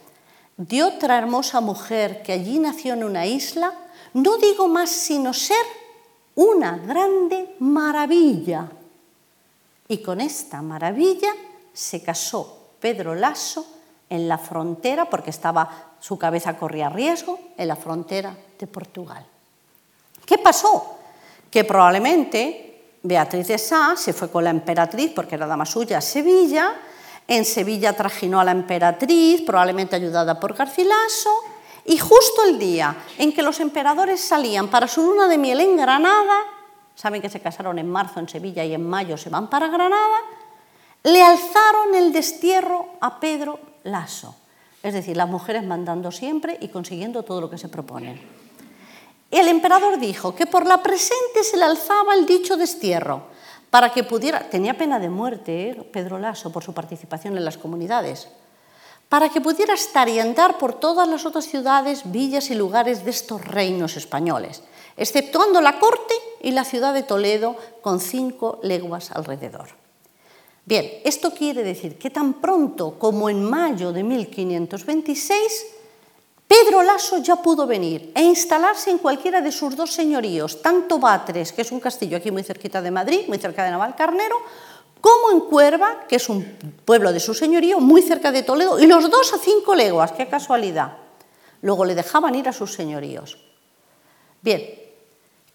de otra hermosa mujer que allí nació en una isla, no digo más sino ser una grande maravilla. Y con esta maravilla se casó Pedro Lasso en la frontera, porque estaba, su cabeza corría riesgo, en la frontera de Portugal. ¿Qué pasó? Que probablemente Beatriz de Sá se fue con la emperatriz, porque era dama suya, a Sevilla, en Sevilla trajinó a la emperatriz, probablemente ayudada por Garcilaso, y justo el día en que los emperadores salían para su luna de miel en Granada, saben que se casaron en marzo en Sevilla y en mayo se van para Granada, le alzaron el destierro a Pedro Lasso. Es decir, las mujeres mandando siempre y consiguiendo todo lo que se proponen. El emperador dijo que por la presente se le alzaba el dicho destierro para que pudiera, tenía pena de muerte ¿eh? Pedro Lasso por su participación en las comunidades, para que pudiera estar y andar por todas las otras ciudades, villas y lugares de estos reinos españoles, exceptuando la corte y la ciudad de Toledo con cinco leguas alrededor. Bien, esto quiere decir que tan pronto como en mayo de 1526, Pedro Lasso ya pudo venir e instalarse en cualquiera de sus dos señoríos, tanto Batres, que es un castillo aquí muy cerquita de Madrid, muy cerca de Navalcarnero, como en Cuerva, que es un pueblo de su señorío, muy cerca de Toledo, y los dos a cinco leguas, qué casualidad. Luego le dejaban ir a sus señoríos. Bien,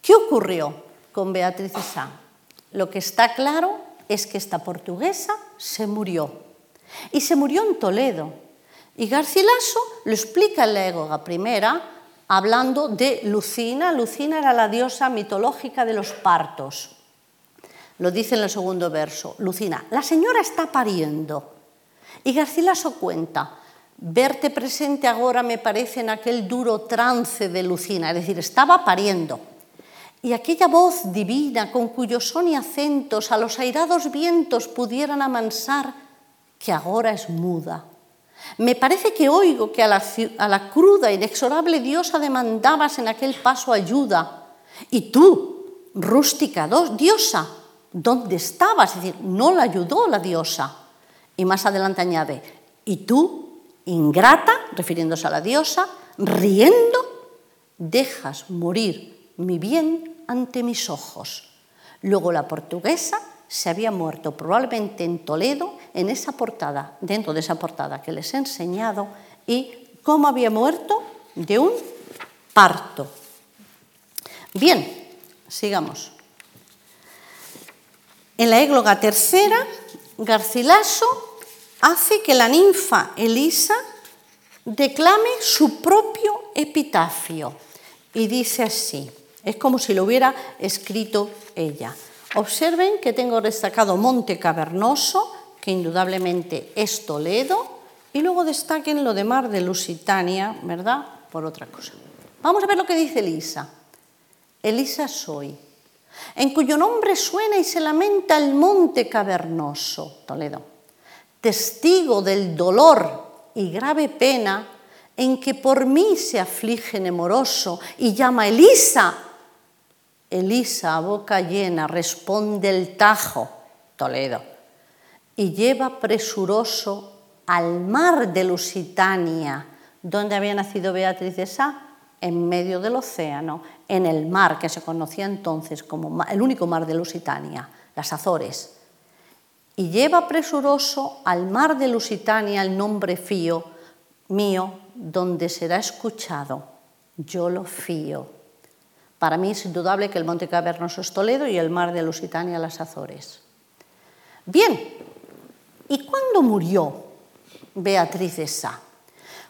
¿qué ocurrió con Beatriz de Sá? Lo que está claro es que esta portuguesa se murió. Y se murió en Toledo. Y Garcilaso lo explica en la Égoga primera, hablando de Lucina. Lucina era la diosa mitológica de los partos. Lo dice en el segundo verso. Lucina, la señora está pariendo. Y Garcilaso cuenta, verte presente ahora me parece en aquel duro trance de Lucina, es decir, estaba pariendo. Y aquella voz divina con cuyos son y acentos a los airados vientos pudieran amansar, que ahora es muda. Me parece que oigo que a la, a la cruda, inexorable diosa demandabas en aquel paso ayuda. Y tú, rústica diosa, ¿dónde estabas? Es decir, no la ayudó la diosa. Y más adelante añade, y tú, ingrata, refiriéndose a la diosa, riendo, dejas morir mi bien ante mis ojos. Luego la portuguesa se había muerto probablemente en Toledo, en esa portada, dentro de esa portada que les he enseñado, y cómo había muerto de un parto. Bien, sigamos. En la égloga tercera, Garcilaso hace que la ninfa Elisa declame su propio epitafio y dice así, es como si lo hubiera escrito ella. Observen que tengo destacado Monte Cavernoso, que indudablemente es Toledo, y luego destaquen lo de Mar de Lusitania, ¿verdad? Por otra cosa. Vamos a ver lo que dice Elisa. Elisa soy, en cuyo nombre suena y se lamenta el Monte Cavernoso, Toledo, testigo del dolor y grave pena en que por mí se aflige nemoroso y llama Elisa. Elisa, a boca llena, responde el Tajo, Toledo, y lleva presuroso al mar de Lusitania, donde había nacido Beatriz de Sá, en medio del océano, en el mar que se conocía entonces como el único mar de Lusitania, las Azores. Y lleva presuroso al mar de Lusitania el nombre fío mío, donde será escuchado. Yo lo fío. Para mí es indudable que el Monte Cavernoso es Toledo y el mar de Lusitania las Azores. Bien, ¿y cuándo murió Beatriz de Sá?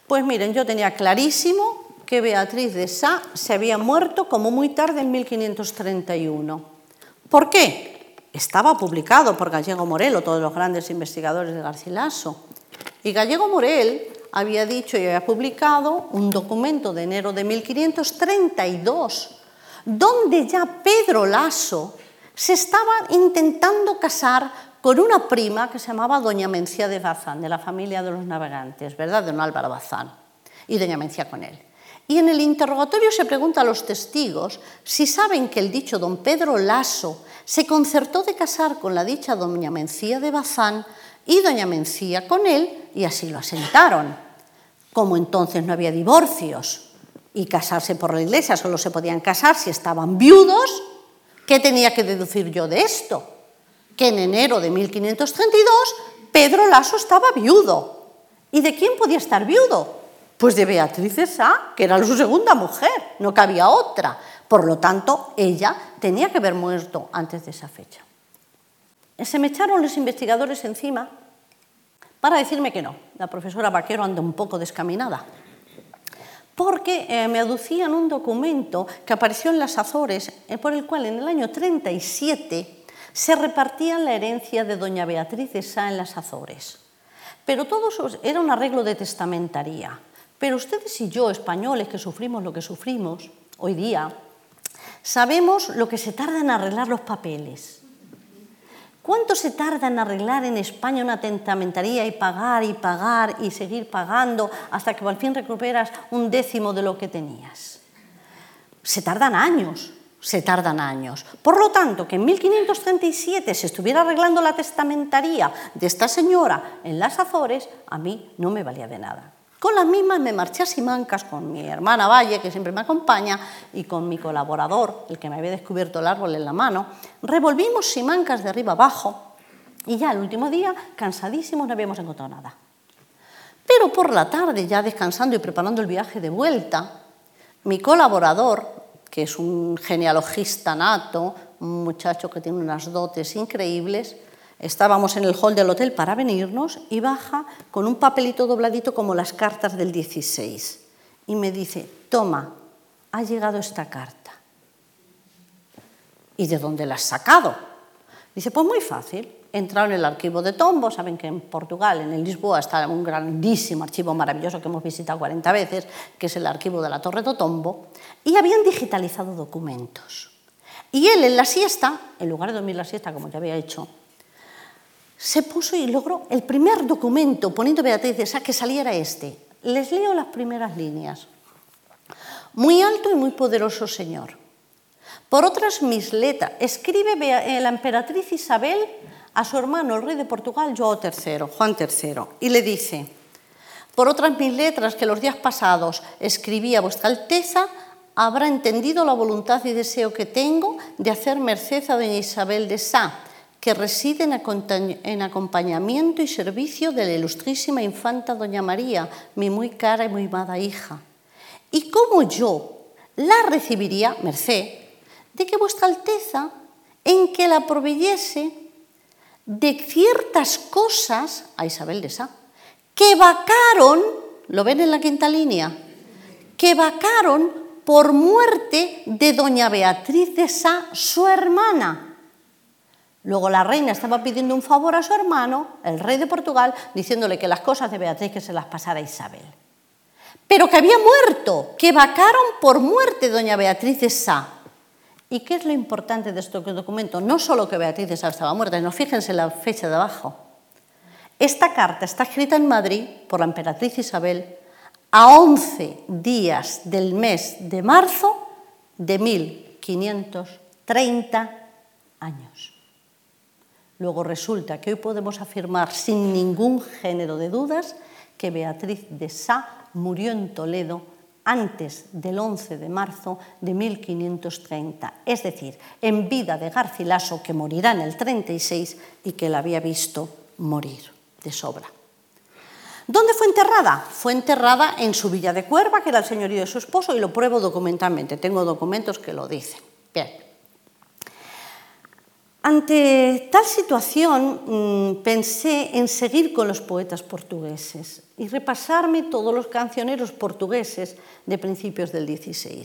Pues miren, yo tenía clarísimo que Beatriz de Sá se había muerto como muy tarde en 1531. ¿Por qué? Estaba publicado por Gallego Morel o todos los grandes investigadores de Garcilaso. Y Gallego Morel había dicho y había publicado un documento de enero de 1532, donde ya Pedro Lasso se estaba intentando casar con una prima que se llamaba Doña Mencía de Bazán, de la familia de los navegantes, ¿verdad? De don Álvaro Bazán, y Doña Mencía con él. Y en el interrogatorio se pregunta a los testigos si saben que el dicho don Pedro Lasso se concertó de casar con la dicha doña Mencía de Bazán y doña Mencía con él y así lo asentaron. Como entonces no había divorcios y casarse por la iglesia solo se podían casar si estaban viudos, ¿qué tenía que deducir yo de esto? Que en enero de 1532 Pedro Lasso estaba viudo. ¿Y de quién podía estar viudo? Pues de Beatriz Sá, que era su segunda mujer, no cabía otra. Por lo tanto, ella tenía que haber muerto antes de esa fecha. Se me echaron los investigadores encima para decirme que no, la profesora Vaquero anda un poco descaminada, porque eh, me aducían un documento que apareció en las Azores, eh, por el cual en el año 37 se repartía la herencia de doña Beatriz de Sá en las Azores. Pero todo eso era un arreglo de testamentaría. Pero ustedes y yo, españoles que sufrimos lo que sufrimos hoy día, sabemos lo que se tarda en arreglar los papeles. ¿Cuánto se tarda en arreglar en España una testamentaría y pagar y pagar y seguir pagando hasta que al fin recuperas un décimo de lo que tenías? Se tardan años, se tardan años. Por lo tanto, que en 1537 se estuviera arreglando la testamentaría de esta señora en las Azores, a mí no me valía de nada. Con las mismas me marché a Simancas con mi hermana Valle, que siempre me acompaña, y con mi colaborador, el que me había descubierto el árbol en la mano. Revolvimos Simancas de arriba abajo y ya el último día, cansadísimos, no habíamos encontrado nada. Pero por la tarde, ya descansando y preparando el viaje de vuelta, mi colaborador, que es un genealogista nato, un muchacho que tiene unas dotes increíbles, Estábamos en el hall del hotel para venirnos y baja con un papelito dobladito como las cartas del 16 y me dice, toma, ha llegado esta carta. ¿Y de dónde la has sacado? Dice, pues muy fácil. Entraron en el archivo de Tombo, saben que en Portugal, en el Lisboa, está un grandísimo archivo maravilloso que hemos visitado 40 veces, que es el archivo de la Torre de Tombo, y habían digitalizado documentos. Y él en la siesta, en lugar de dormir la siesta como ya había hecho, se puso y logró el primer documento poniendo Beatriz de Sá que saliera este. Les leo las primeras líneas. Muy alto y muy poderoso Señor. Por otras mis letras, escribe eh, la emperatriz Isabel a su hermano, el rey de Portugal, Joao III, Juan III, y le dice, por otras mis letras que los días pasados escribí a vuestra Alteza, habrá entendido la voluntad y deseo que tengo de hacer merced a doña Isabel de Sá, que reside en acompañamiento y servicio de la ilustrísima infanta Doña María, mi muy cara y muy amada hija. Y cómo yo la recibiría, merced, de que vuestra Alteza en que la proveyese de ciertas cosas a Isabel de Sá, que vacaron, lo ven en la quinta línea, que vacaron por muerte de doña Beatriz de Sá, su hermana. Luego la reina estaba pidiendo un favor a su hermano, el rey de Portugal, diciéndole que las cosas de Beatriz que se las pasara a Isabel. Pero que había muerto, que vacaron por muerte doña Beatriz de Sá. ¿Y qué es lo importante de este documento? No solo que Beatriz de Sá estaba muerta, sino fíjense la fecha de abajo. Esta carta está escrita en Madrid por la emperatriz Isabel a 11 días del mes de marzo de 1530 años. Luego resulta que hoy podemos afirmar sin ningún género de dudas que Beatriz de Sá murió en Toledo antes del 11 de marzo de 1530, es decir, en vida de Garcilaso, que morirá en el 36 y que la había visto morir de sobra. ¿Dónde fue enterrada? Fue enterrada en su villa de Cuerva, que era el señorío de su esposo, y lo pruebo documentalmente. Tengo documentos que lo dicen. Bien, ante tal situación mm, pensé en seguir con los poetas portugueses y repasarme todos los cancioneros portugueses de principios del XVI.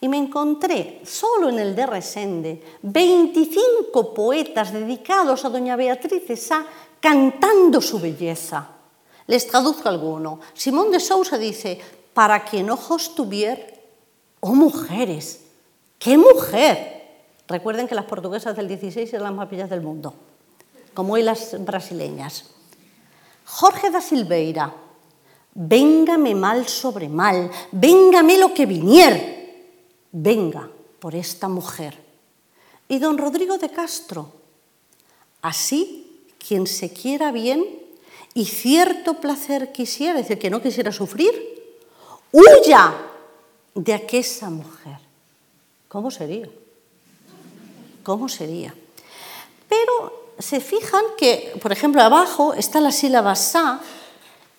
Y me encontré solo en el de Resende 25 poetas dedicados a doña Beatriz de Sá cantando su belleza. Les traduzco alguno. Simón de Sousa dice, para quien ojos tuvier, oh mujeres, qué mujer, Recuerden que las portuguesas del 16 eran las más bellas del mundo, como hoy las brasileñas. Jorge da Silveira, véngame mal sobre mal, véngame lo que vinier, venga por esta mujer. Y don Rodrigo de Castro, así quien se quiera bien y cierto placer quisiera, es decir, que no quisiera sufrir, huya de aquella mujer. ¿Cómo sería? Cómo sería. Pero se fijan que, por ejemplo, abajo está la sílaba sa,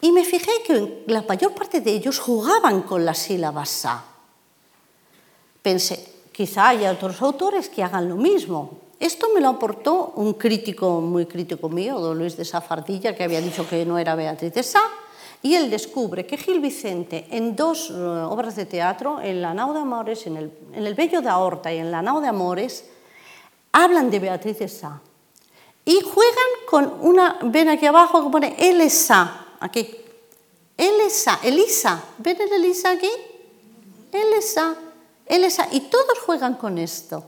y me fijé que la mayor parte de ellos jugaban con la sílaba sa. Pensé, quizá haya otros autores que hagan lo mismo. Esto me lo aportó un crítico muy crítico mío, don Luis de Safardilla, que había dicho que no era Beatriz de Sá, y él descubre que Gil Vicente, en dos eh, obras de teatro, en La Nau de Amores, en el, en el Bello de Ahorta y en La Nau de Amores, hablan de Beatriz de y juegan con una, ven aquí abajo que pone Elisa, aquí, Elisa, Elisa, ¿ven el Elisa aquí? Elisa, Elisa, y todos juegan con esto.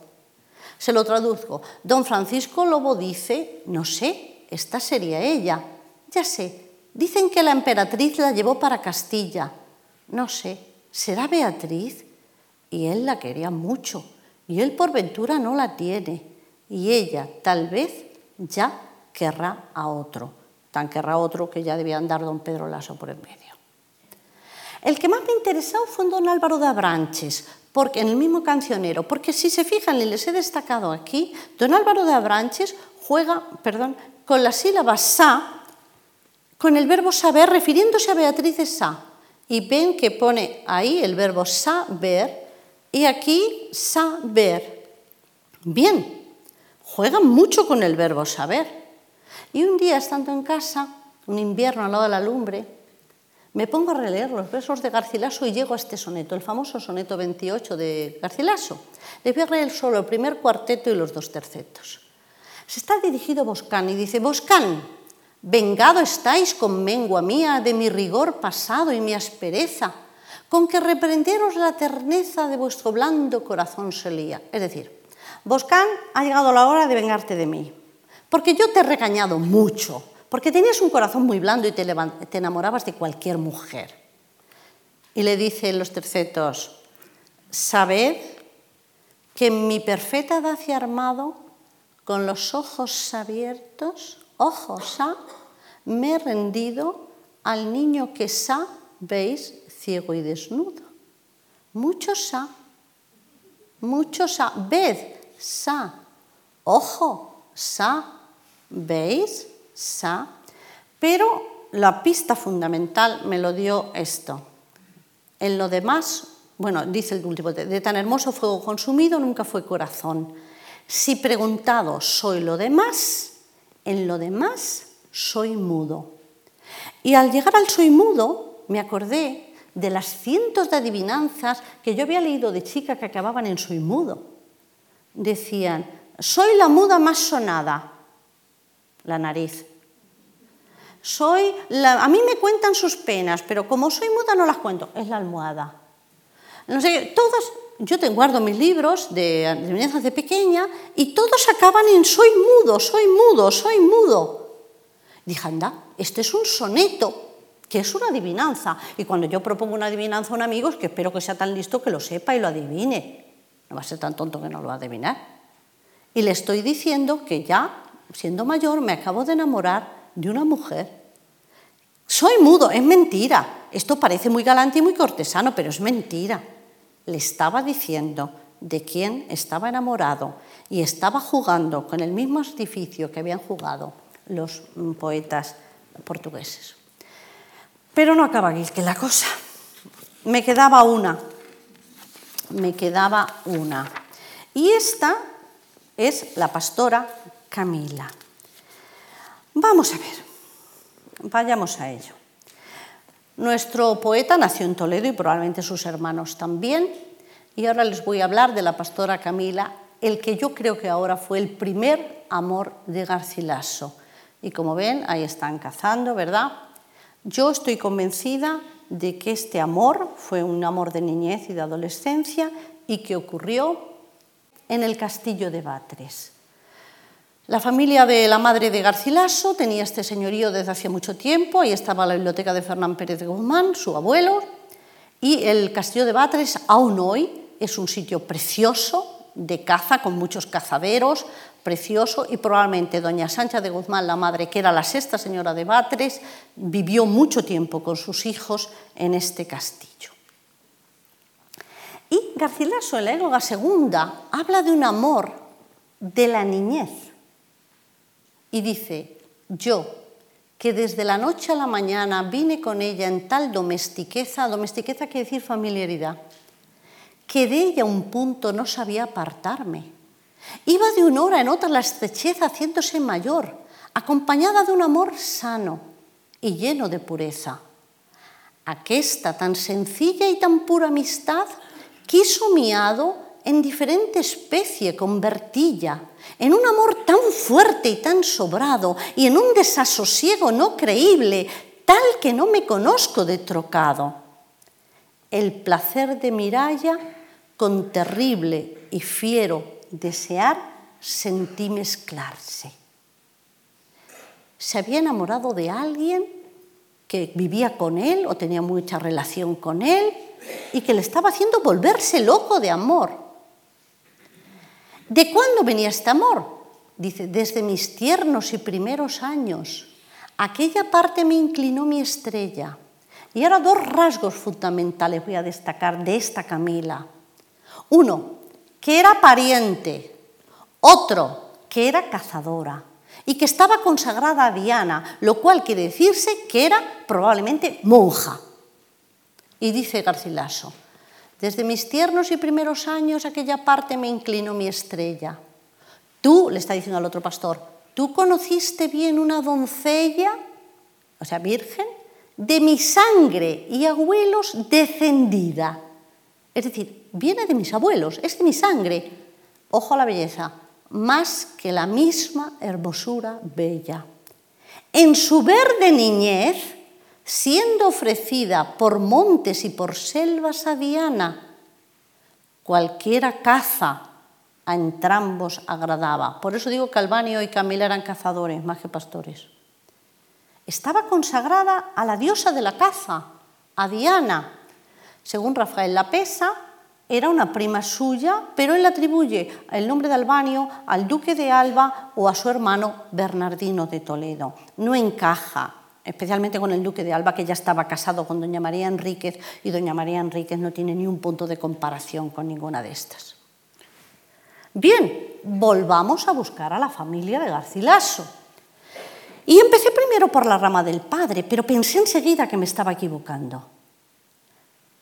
Se lo traduzco. Don Francisco Lobo dice, no sé, esta sería ella. Ya sé, dicen que la emperatriz la llevó para Castilla. No sé, ¿será Beatriz? Y él la quería mucho, y él por ventura no la tiene y ella tal vez ya querrá a otro. Tan querrá otro que ya debía andar don Pedro Lasso por el medio. El que más me interesó fue don Álvaro de Abranches, porque en el mismo cancionero, porque si se fijan, y les he destacado aquí, don Álvaro de Abranches juega, perdón, con la sílaba sa, con el verbo saber, refiriéndose a Beatriz de Sa. Y ven que pone ahí el verbo saber y aquí saber. Bien, juegan mucho con el verbo saber. Y un día, estando en casa, un invierno al lado de la lumbre, me pongo a releer los versos de Garcilaso y llego a este soneto, el famoso soneto 28 de Garcilaso. Le voy a leer solo el primer cuarteto y los dos tercetos. Se está dirigido a Boscán y dice, Boscán, vengado estáis con mengua mía de mi rigor pasado y mi aspereza, con que reprenderos la terneza de vuestro blando corazón solía. Es decir, Boscán, ha llegado la hora de vengarte de mí, porque yo te he regañado mucho, porque tenías un corazón muy blando y te, enamorabas de cualquier mujer. Y le dice los tercetos, sabed que en mi perfecta dacia armado, con los ojos abiertos, ojos a, me he rendido al niño que sa, veis, ciego y desnudo. Muchos sa, muchos sa, ved, sa, ojo, sa, ¿Veis? Sa. Pero la pista fundamental me lo dio esto. En lo demás, bueno, dice el último, de tan hermoso fuego consumido nunca fue corazón. Si preguntado soy lo demás, en lo demás soy mudo. Y al llegar al soy mudo, me acordé de las cientos de adivinanzas que yo había leído de chica que acababan en soy mudo. Decían, soy la muda más sonada, la nariz. Soy a mí me cuentan sus penas, pero como soy muda no las cuento, es la almohada. No sé, todas, yo te guardo mis libros de adivinanzas de pequeña y todos acaban en soy mudo, soy mudo, soy mudo. Dije, anda, este es un soneto, que es una adivinanza. Y cuando yo propongo una adivinanza a un amigo, es que espero que sea tan listo que lo sepa y lo adivine. No va a ser tan tonto que no lo va a adivinar. Y le estoy diciendo que ya, siendo mayor, me acabo de enamorar de una mujer. Soy mudo, es mentira. Esto parece muy galante y muy cortesano, pero es mentira. Le estaba diciendo de quién estaba enamorado y estaba jugando con el mismo artificio que habían jugado los poetas portugueses. Pero no acaba aquí que la cosa. Me quedaba una. Me quedaba una. Y esta es la pastora Camila. Vamos a ver. Vayamos a ello. Nuestro poeta nació en Toledo y probablemente sus hermanos también. Y ahora les voy a hablar de la pastora Camila, el que yo creo que ahora fue el primer amor de Garcilaso. Y como ven, ahí están cazando, ¿verdad? Yo estoy convencida de que este amor fue un amor de niñez y de adolescencia y que ocurrió en el castillo de Batres. La familia de la madre de Garcilaso tenía este señorío desde hacía mucho tiempo, ahí estaba la biblioteca de Fernán Pérez de Guzmán, su abuelo, y el castillo de Batres aún hoy es un sitio precioso de caza con muchos cazaderos, precioso y probablemente doña Sancha de Guzmán, la madre, que era la sexta señora de Batres, vivió mucho tiempo con sus hijos en este castillo. Y Garcilaso en la Éloga segunda habla de un amor de la niñez y dice, yo, que desde la noche a la mañana vine con ella en tal domestiqueza, domestiqueza quiere decir familiaridad, que de ella un punto no sabía apartarme Iba de una hora en otra la estrechez haciéndose mayor, acompañada de un amor sano y lleno de pureza. Aquesta tan sencilla y tan pura amistad quiso mi hado en diferente especie convertilla, en un amor tan fuerte y tan sobrado, y en un desasosiego no creíble, tal que no me conozco de trocado. El placer de Miralla, con terrible y fiero desear sentí mezclarse. Se había enamorado de alguien que vivía con él o tenía mucha relación con él y que le estaba haciendo volverse loco de amor. ¿De cuándo venía este amor? Dice, desde mis tiernos y primeros años. Aquella parte me inclinó mi estrella. Y ahora dos rasgos fundamentales voy a destacar de esta Camila. Uno, que era pariente, otro que era cazadora y que estaba consagrada a Diana, lo cual quiere decirse que era probablemente monja. Y dice Garcilaso, desde mis tiernos y primeros años aquella parte me inclinó mi estrella. Tú, le está diciendo al otro pastor, tú conociste bien una doncella, o sea, virgen, de mi sangre y abuelos descendida. Es decir, viene de mis abuelos, es de mi sangre. Ojo a la belleza, más que la misma hermosura bella. En su verde niñez, siendo ofrecida por montes y por selvas a Diana, cualquiera caza a entrambos agradaba. Por eso digo que Albanio y Camila eran cazadores más que pastores. Estaba consagrada a la diosa de la caza, a Diana. Según Rafael Lapesa, era una prima suya, pero él atribuye el nombre de Albanio al duque de Alba o a su hermano Bernardino de Toledo. No encaja, especialmente con el duque de Alba, que ya estaba casado con doña María Enríquez, y doña María Enríquez no tiene ni un punto de comparación con ninguna de estas. Bien, volvamos a buscar a la familia de Garcilaso. Y empecé primero por la rama del padre, pero pensé enseguida que me estaba equivocando.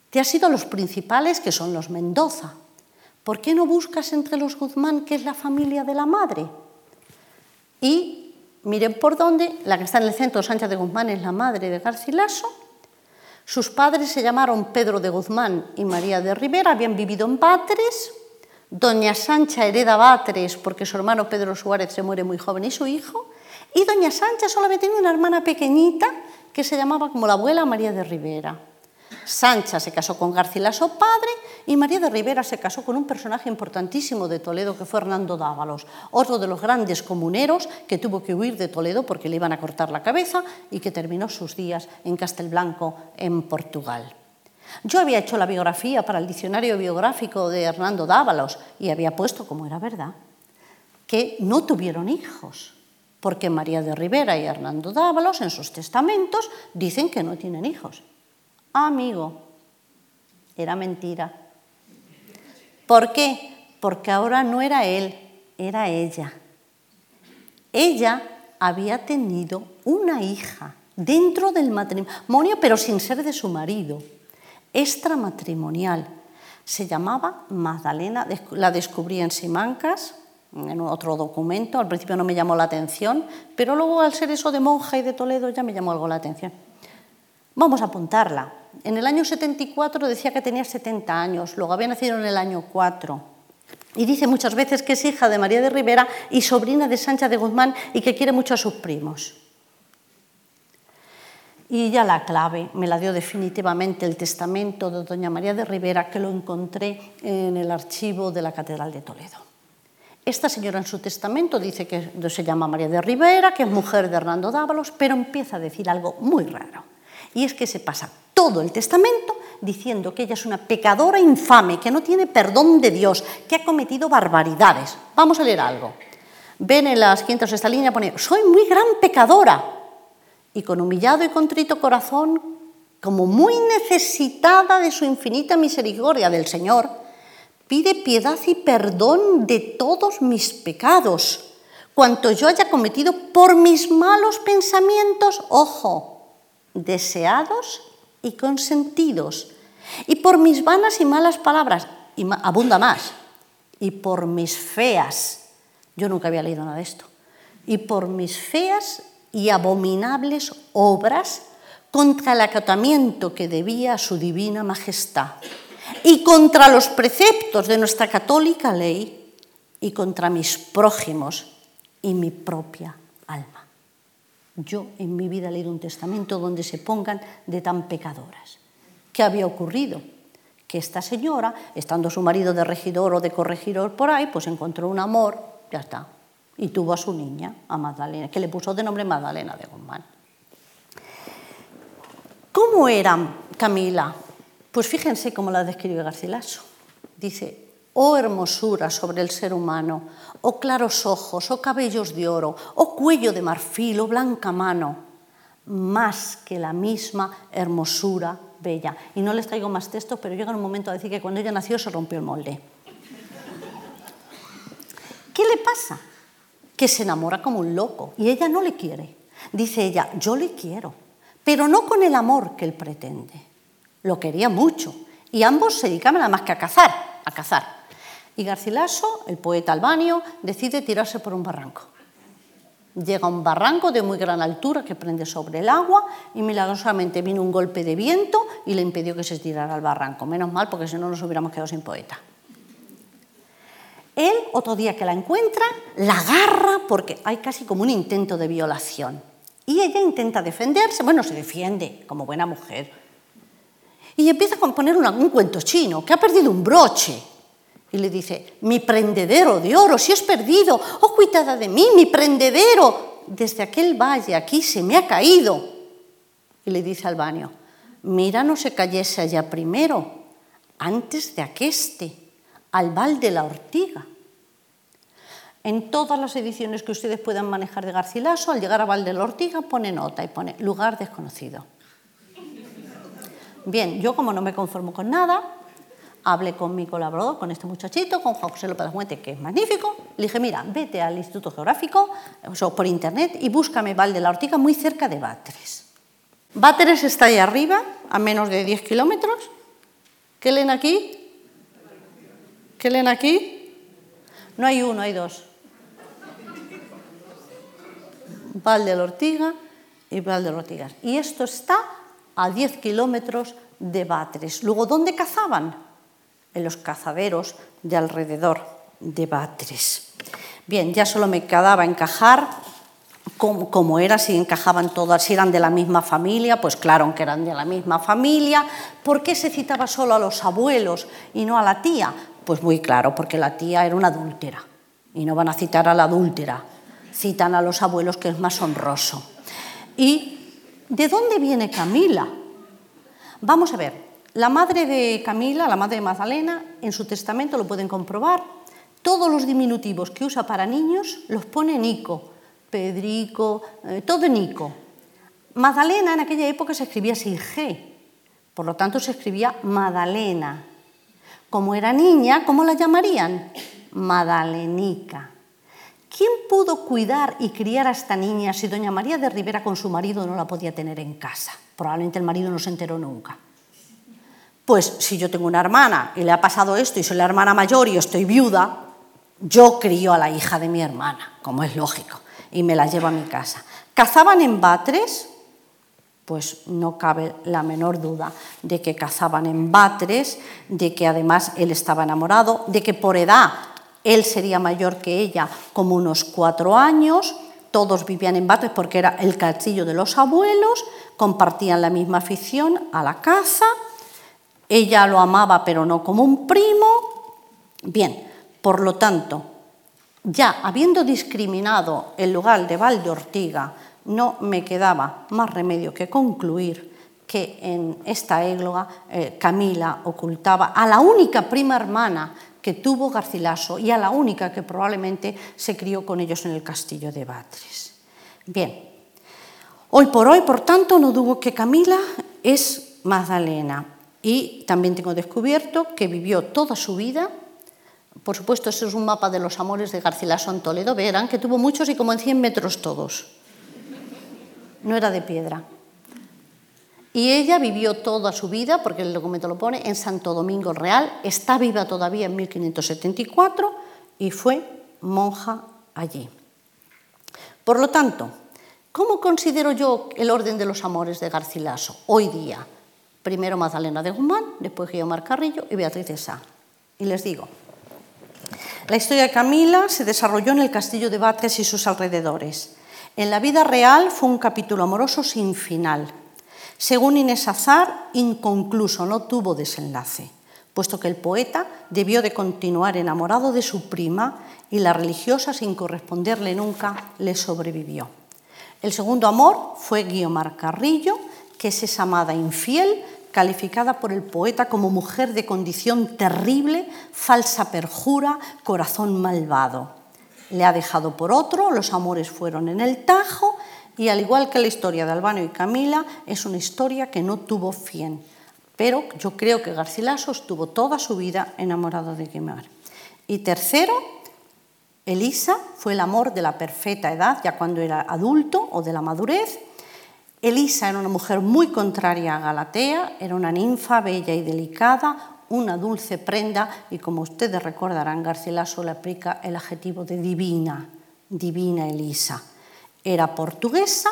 Te has ido a los principales, que son los Mendoza. ¿Por qué no buscas entre los Guzmán, que es la familia de la madre? Y miren por dónde, la que está en el centro, Sánchez de Guzmán, es la madre de Garcilaso. Sus padres se llamaron Pedro de Guzmán y María de Rivera, habían vivido en Batres. Doña Sancha hereda Batres porque su hermano Pedro Suárez se muere muy joven y su hijo. Y doña Sancha solamente tenía una hermana pequeñita que se llamaba como la abuela María de Rivera. Sancha se casó con Garcilaso padre y María de Rivera se casó con un personaje importantísimo de Toledo que fue Hernando Dávalos, otro de los grandes comuneros que tuvo que huir de Toledo porque le iban a cortar la cabeza y que terminó sus días en Castelblanco, en Portugal. Yo había hecho la biografía para el diccionario biográfico de Hernando Dávalos y había puesto, como era verdad, que no tuvieron hijos, porque María de Rivera y Hernando Dávalos en sus testamentos dicen que no tienen hijos. Amigo, era mentira. ¿Por qué? Porque ahora no era él, era ella. Ella había tenido una hija dentro del matrimonio, pero sin ser de su marido, extramatrimonial. Se llamaba Magdalena, la descubrí en Simancas, en otro documento, al principio no me llamó la atención, pero luego al ser eso de monja y de Toledo ya me llamó algo la atención. Vamos a apuntarla. En el año 74 decía que tenía 70 años, luego había nacido en el año 4. Y dice muchas veces que es hija de María de Rivera y sobrina de Sancha de Guzmán y que quiere mucho a sus primos. Y ya la clave me la dio definitivamente el testamento de doña María de Rivera, que lo encontré en el archivo de la Catedral de Toledo. Esta señora en su testamento dice que se llama María de Rivera, que es mujer de Hernando Dávalos, pero empieza a decir algo muy raro. Y es que se pasa todo el testamento diciendo que ella es una pecadora infame, que no tiene perdón de Dios, que ha cometido barbaridades. Vamos a leer algo. Ven en las quintas esta línea, pone, soy muy gran pecadora. Y con humillado y contrito corazón, como muy necesitada de su infinita misericordia del Señor, pide piedad y perdón de todos mis pecados, cuanto yo haya cometido por mis malos pensamientos, ojo, deseados y consentidos, y por mis vanas y malas palabras, y abunda más, y por mis feas, yo nunca había leído nada de esto, y por mis feas y abominables obras contra el acatamiento que debía a su divina majestad, y contra los preceptos de nuestra católica ley, y contra mis prójimos y mi propia alma. Yo en mi vida he leído un testamento donde se pongan de tan pecadoras. ¿Qué había ocurrido? Que esta señora, estando su marido de regidor o de corregidor por ahí, pues encontró un amor, ya está, y tuvo a su niña, a Magdalena, que le puso de nombre Magdalena de Guzmán. ¿Cómo era Camila? Pues fíjense cómo la describe Garcilaso. Dice, oh hermosura sobre el ser humano, oh claros ojos, oh cabellos de oro, oh cuello de marfil, oh blanca mano, más que la misma hermosura bella. Y no les traigo más textos, pero llega un momento a decir que cuando ella nació se rompió el molde. ¿Qué le pasa? Que se enamora como un loco y ella no le quiere. Dice ella, yo le quiero, pero no con el amor que él pretende. Lo quería mucho y ambos se dedicaban nada más que a cazar, a cazar. Y Garcilaso, el poeta albanio, decide tirarse por un barranco. Llega a un barranco de muy gran altura que prende sobre el agua y milagrosamente vino un golpe de viento y le impidió que se tirara al barranco. Menos mal porque si no nos hubiéramos quedado sin poeta. Él, otro día que la encuentra, la agarra porque hay casi como un intento de violación. Y ella intenta defenderse, bueno, se defiende como buena mujer. Y empieza a componer un cuento chino, que ha perdido un broche. Y le dice, mi prendedero de oro, si es perdido, oh cuidada de mí, mi prendedero, desde aquel valle aquí se me ha caído. Y le dice al baño, mira no se cayese allá primero, antes de aqueste, al val de la ortiga. En todas las ediciones que ustedes puedan manejar de Garcilaso, al llegar a Val de la Ortiga pone nota y pone lugar desconocido. Bien, yo como no me conformo con nada, hablé con mi colaborador, con este muchachito, con Juan José López Fuente, que es magnífico, Le dije, mira, vete al Instituto Geográfico o por internet y búscame Val de la Ortiga muy cerca de Báteres. Báteres está ahí arriba, a menos de 10 kilómetros. ¿Qué leen aquí? ¿Qué leen aquí? No hay uno, hay dos. Val de la Ortiga y Val de la Ortigas. Y esto está a 10 kilómetros de Batres. Luego, ¿dónde cazaban? En los cazaderos de alrededor de Batres. Bien, ya solo me quedaba encajar cómo, era, si encajaban todas, si eran de la misma familia, pues claro que eran de la misma familia. ¿Por qué se citaba solo a los abuelos y no a la tía? Pues muy claro, porque la tía era una adúltera y no van a citar a la adúltera, citan a los abuelos que es más honroso. ¿Y de dónde viene Camila? Vamos a ver, la madre de Camila, la madre de Magdalena, en su testamento lo pueden comprobar, todos los diminutivos que usa para niños los pone Nico, Pedrico, eh, todo Nico. Magdalena en aquella época se escribía sin G, por lo tanto se escribía Madalena. Como era niña, ¿cómo la llamarían? Madalenica. ¿Quién pudo cuidar y criar a esta niña si doña María de Rivera con su marido no la podía tener en casa? Probablemente el marido no se enteró nunca. Pues si yo tengo una hermana y le ha pasado esto y soy la hermana mayor y estoy viuda, yo crío a la hija de mi hermana, como es lógico, y me la llevo a mi casa. ¿Cazaban en Batres? Pues no cabe la menor duda de que cazaban en Batres, de que además él estaba enamorado, de que por edad él sería mayor que ella como unos cuatro años, todos vivían en Batres porque era el castillo de los abuelos, compartían la misma afición a la caza, ella lo amaba pero no como un primo. Bien, por lo tanto, ya habiendo discriminado el lugar de Valde Ortiga, no me quedaba más remedio que concluir que en esta égloga eh, Camila ocultaba a la única prima hermana que tuvo Garcilaso y a la única que probablemente se crió con ellos en el castillo de Batres. Bien, hoy por hoy, por tanto, no dudo que Camila es Magdalena y también tengo descubierto que vivió toda su vida por supuesto, ese es un mapa de los amores de Garcilaso en Toledo. Verán que tuvo muchos y como en 100 metros todos. No era de piedra. Y ella vivió toda su vida, porque el documento lo pone, en Santo Domingo Real. Está viva todavía en 1574 y fue monja allí. Por lo tanto, ¿cómo considero yo el orden de los amores de Garcilaso hoy día? Primero Magdalena de Guzmán, después Guiomar Carrillo y Beatriz de Sá. Y les digo, la historia de Camila se desarrolló en el castillo de Batres y sus alrededores. En la vida real fue un capítulo amoroso sin final. Según Inés Azar, inconcluso, no tuvo desenlace, puesto que el poeta debió de continuar enamorado de su prima y la religiosa, sin corresponderle nunca, le sobrevivió. El segundo amor fue Guiomar Carrillo, que es esa amada infiel calificada por el poeta como mujer de condición terrible, falsa perjura, corazón malvado. Le ha dejado por otro, los amores fueron en el Tajo y al igual que la historia de Albano y Camila, es una historia que no tuvo fin. Pero yo creo que Garcilaso estuvo toda su vida enamorado de Guimar. Y tercero, Elisa fue el amor de la perfecta edad, ya cuando era adulto o de la madurez, Elisa era una mujer muy contraria a Galatea, era una ninfa bella y delicada, una dulce prenda y como ustedes recordarán, Garcilaso le aplica el adjetivo de divina, divina Elisa. Era portuguesa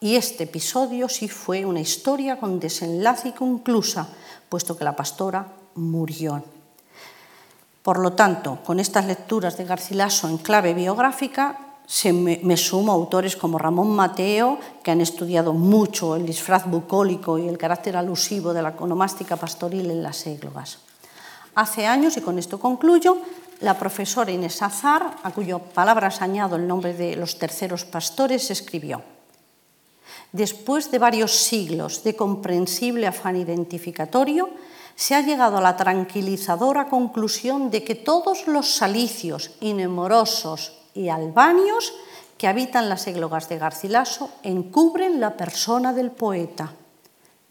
y este episodio sí fue una historia con desenlace y conclusa, puesto que la pastora murió. Por lo tanto, con estas lecturas de Garcilaso en clave biográfica, se me, sumo a autores como Ramón Mateo, que han estudiado mucho el disfraz bucólico y el carácter alusivo de la onomástica pastoril en las églogas. Hace años, y con esto concluyo, la profesora Inés Azar, a cuyo palabras añado el nombre de los terceros pastores, escribió, Después de varios siglos de comprensible afán identificatorio, se ha llegado a la tranquilizadora conclusión de que todos los salicios inemorosos y albanios que habitan las églogas de Garcilaso encubren la persona del poeta.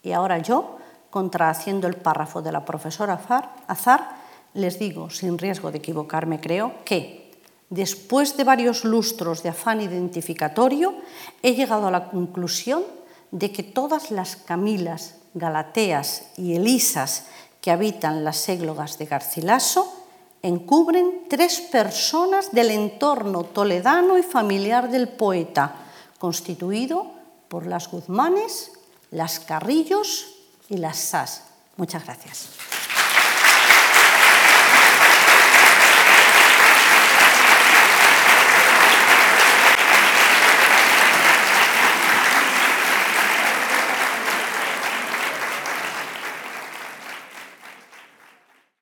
Y ahora yo, contrahaciendo el párrafo de la profesora Azar, les digo, sin riesgo de equivocarme creo, que Después de varios lustros de afán identificatorio, he llegado a la conclusión de que todas las Camilas, Galateas y Elisas que habitan las églogas de Garcilaso encubren tres personas del entorno toledano y familiar del poeta, constituido por las Guzmanes, las Carrillos y las Sas. Muchas gracias.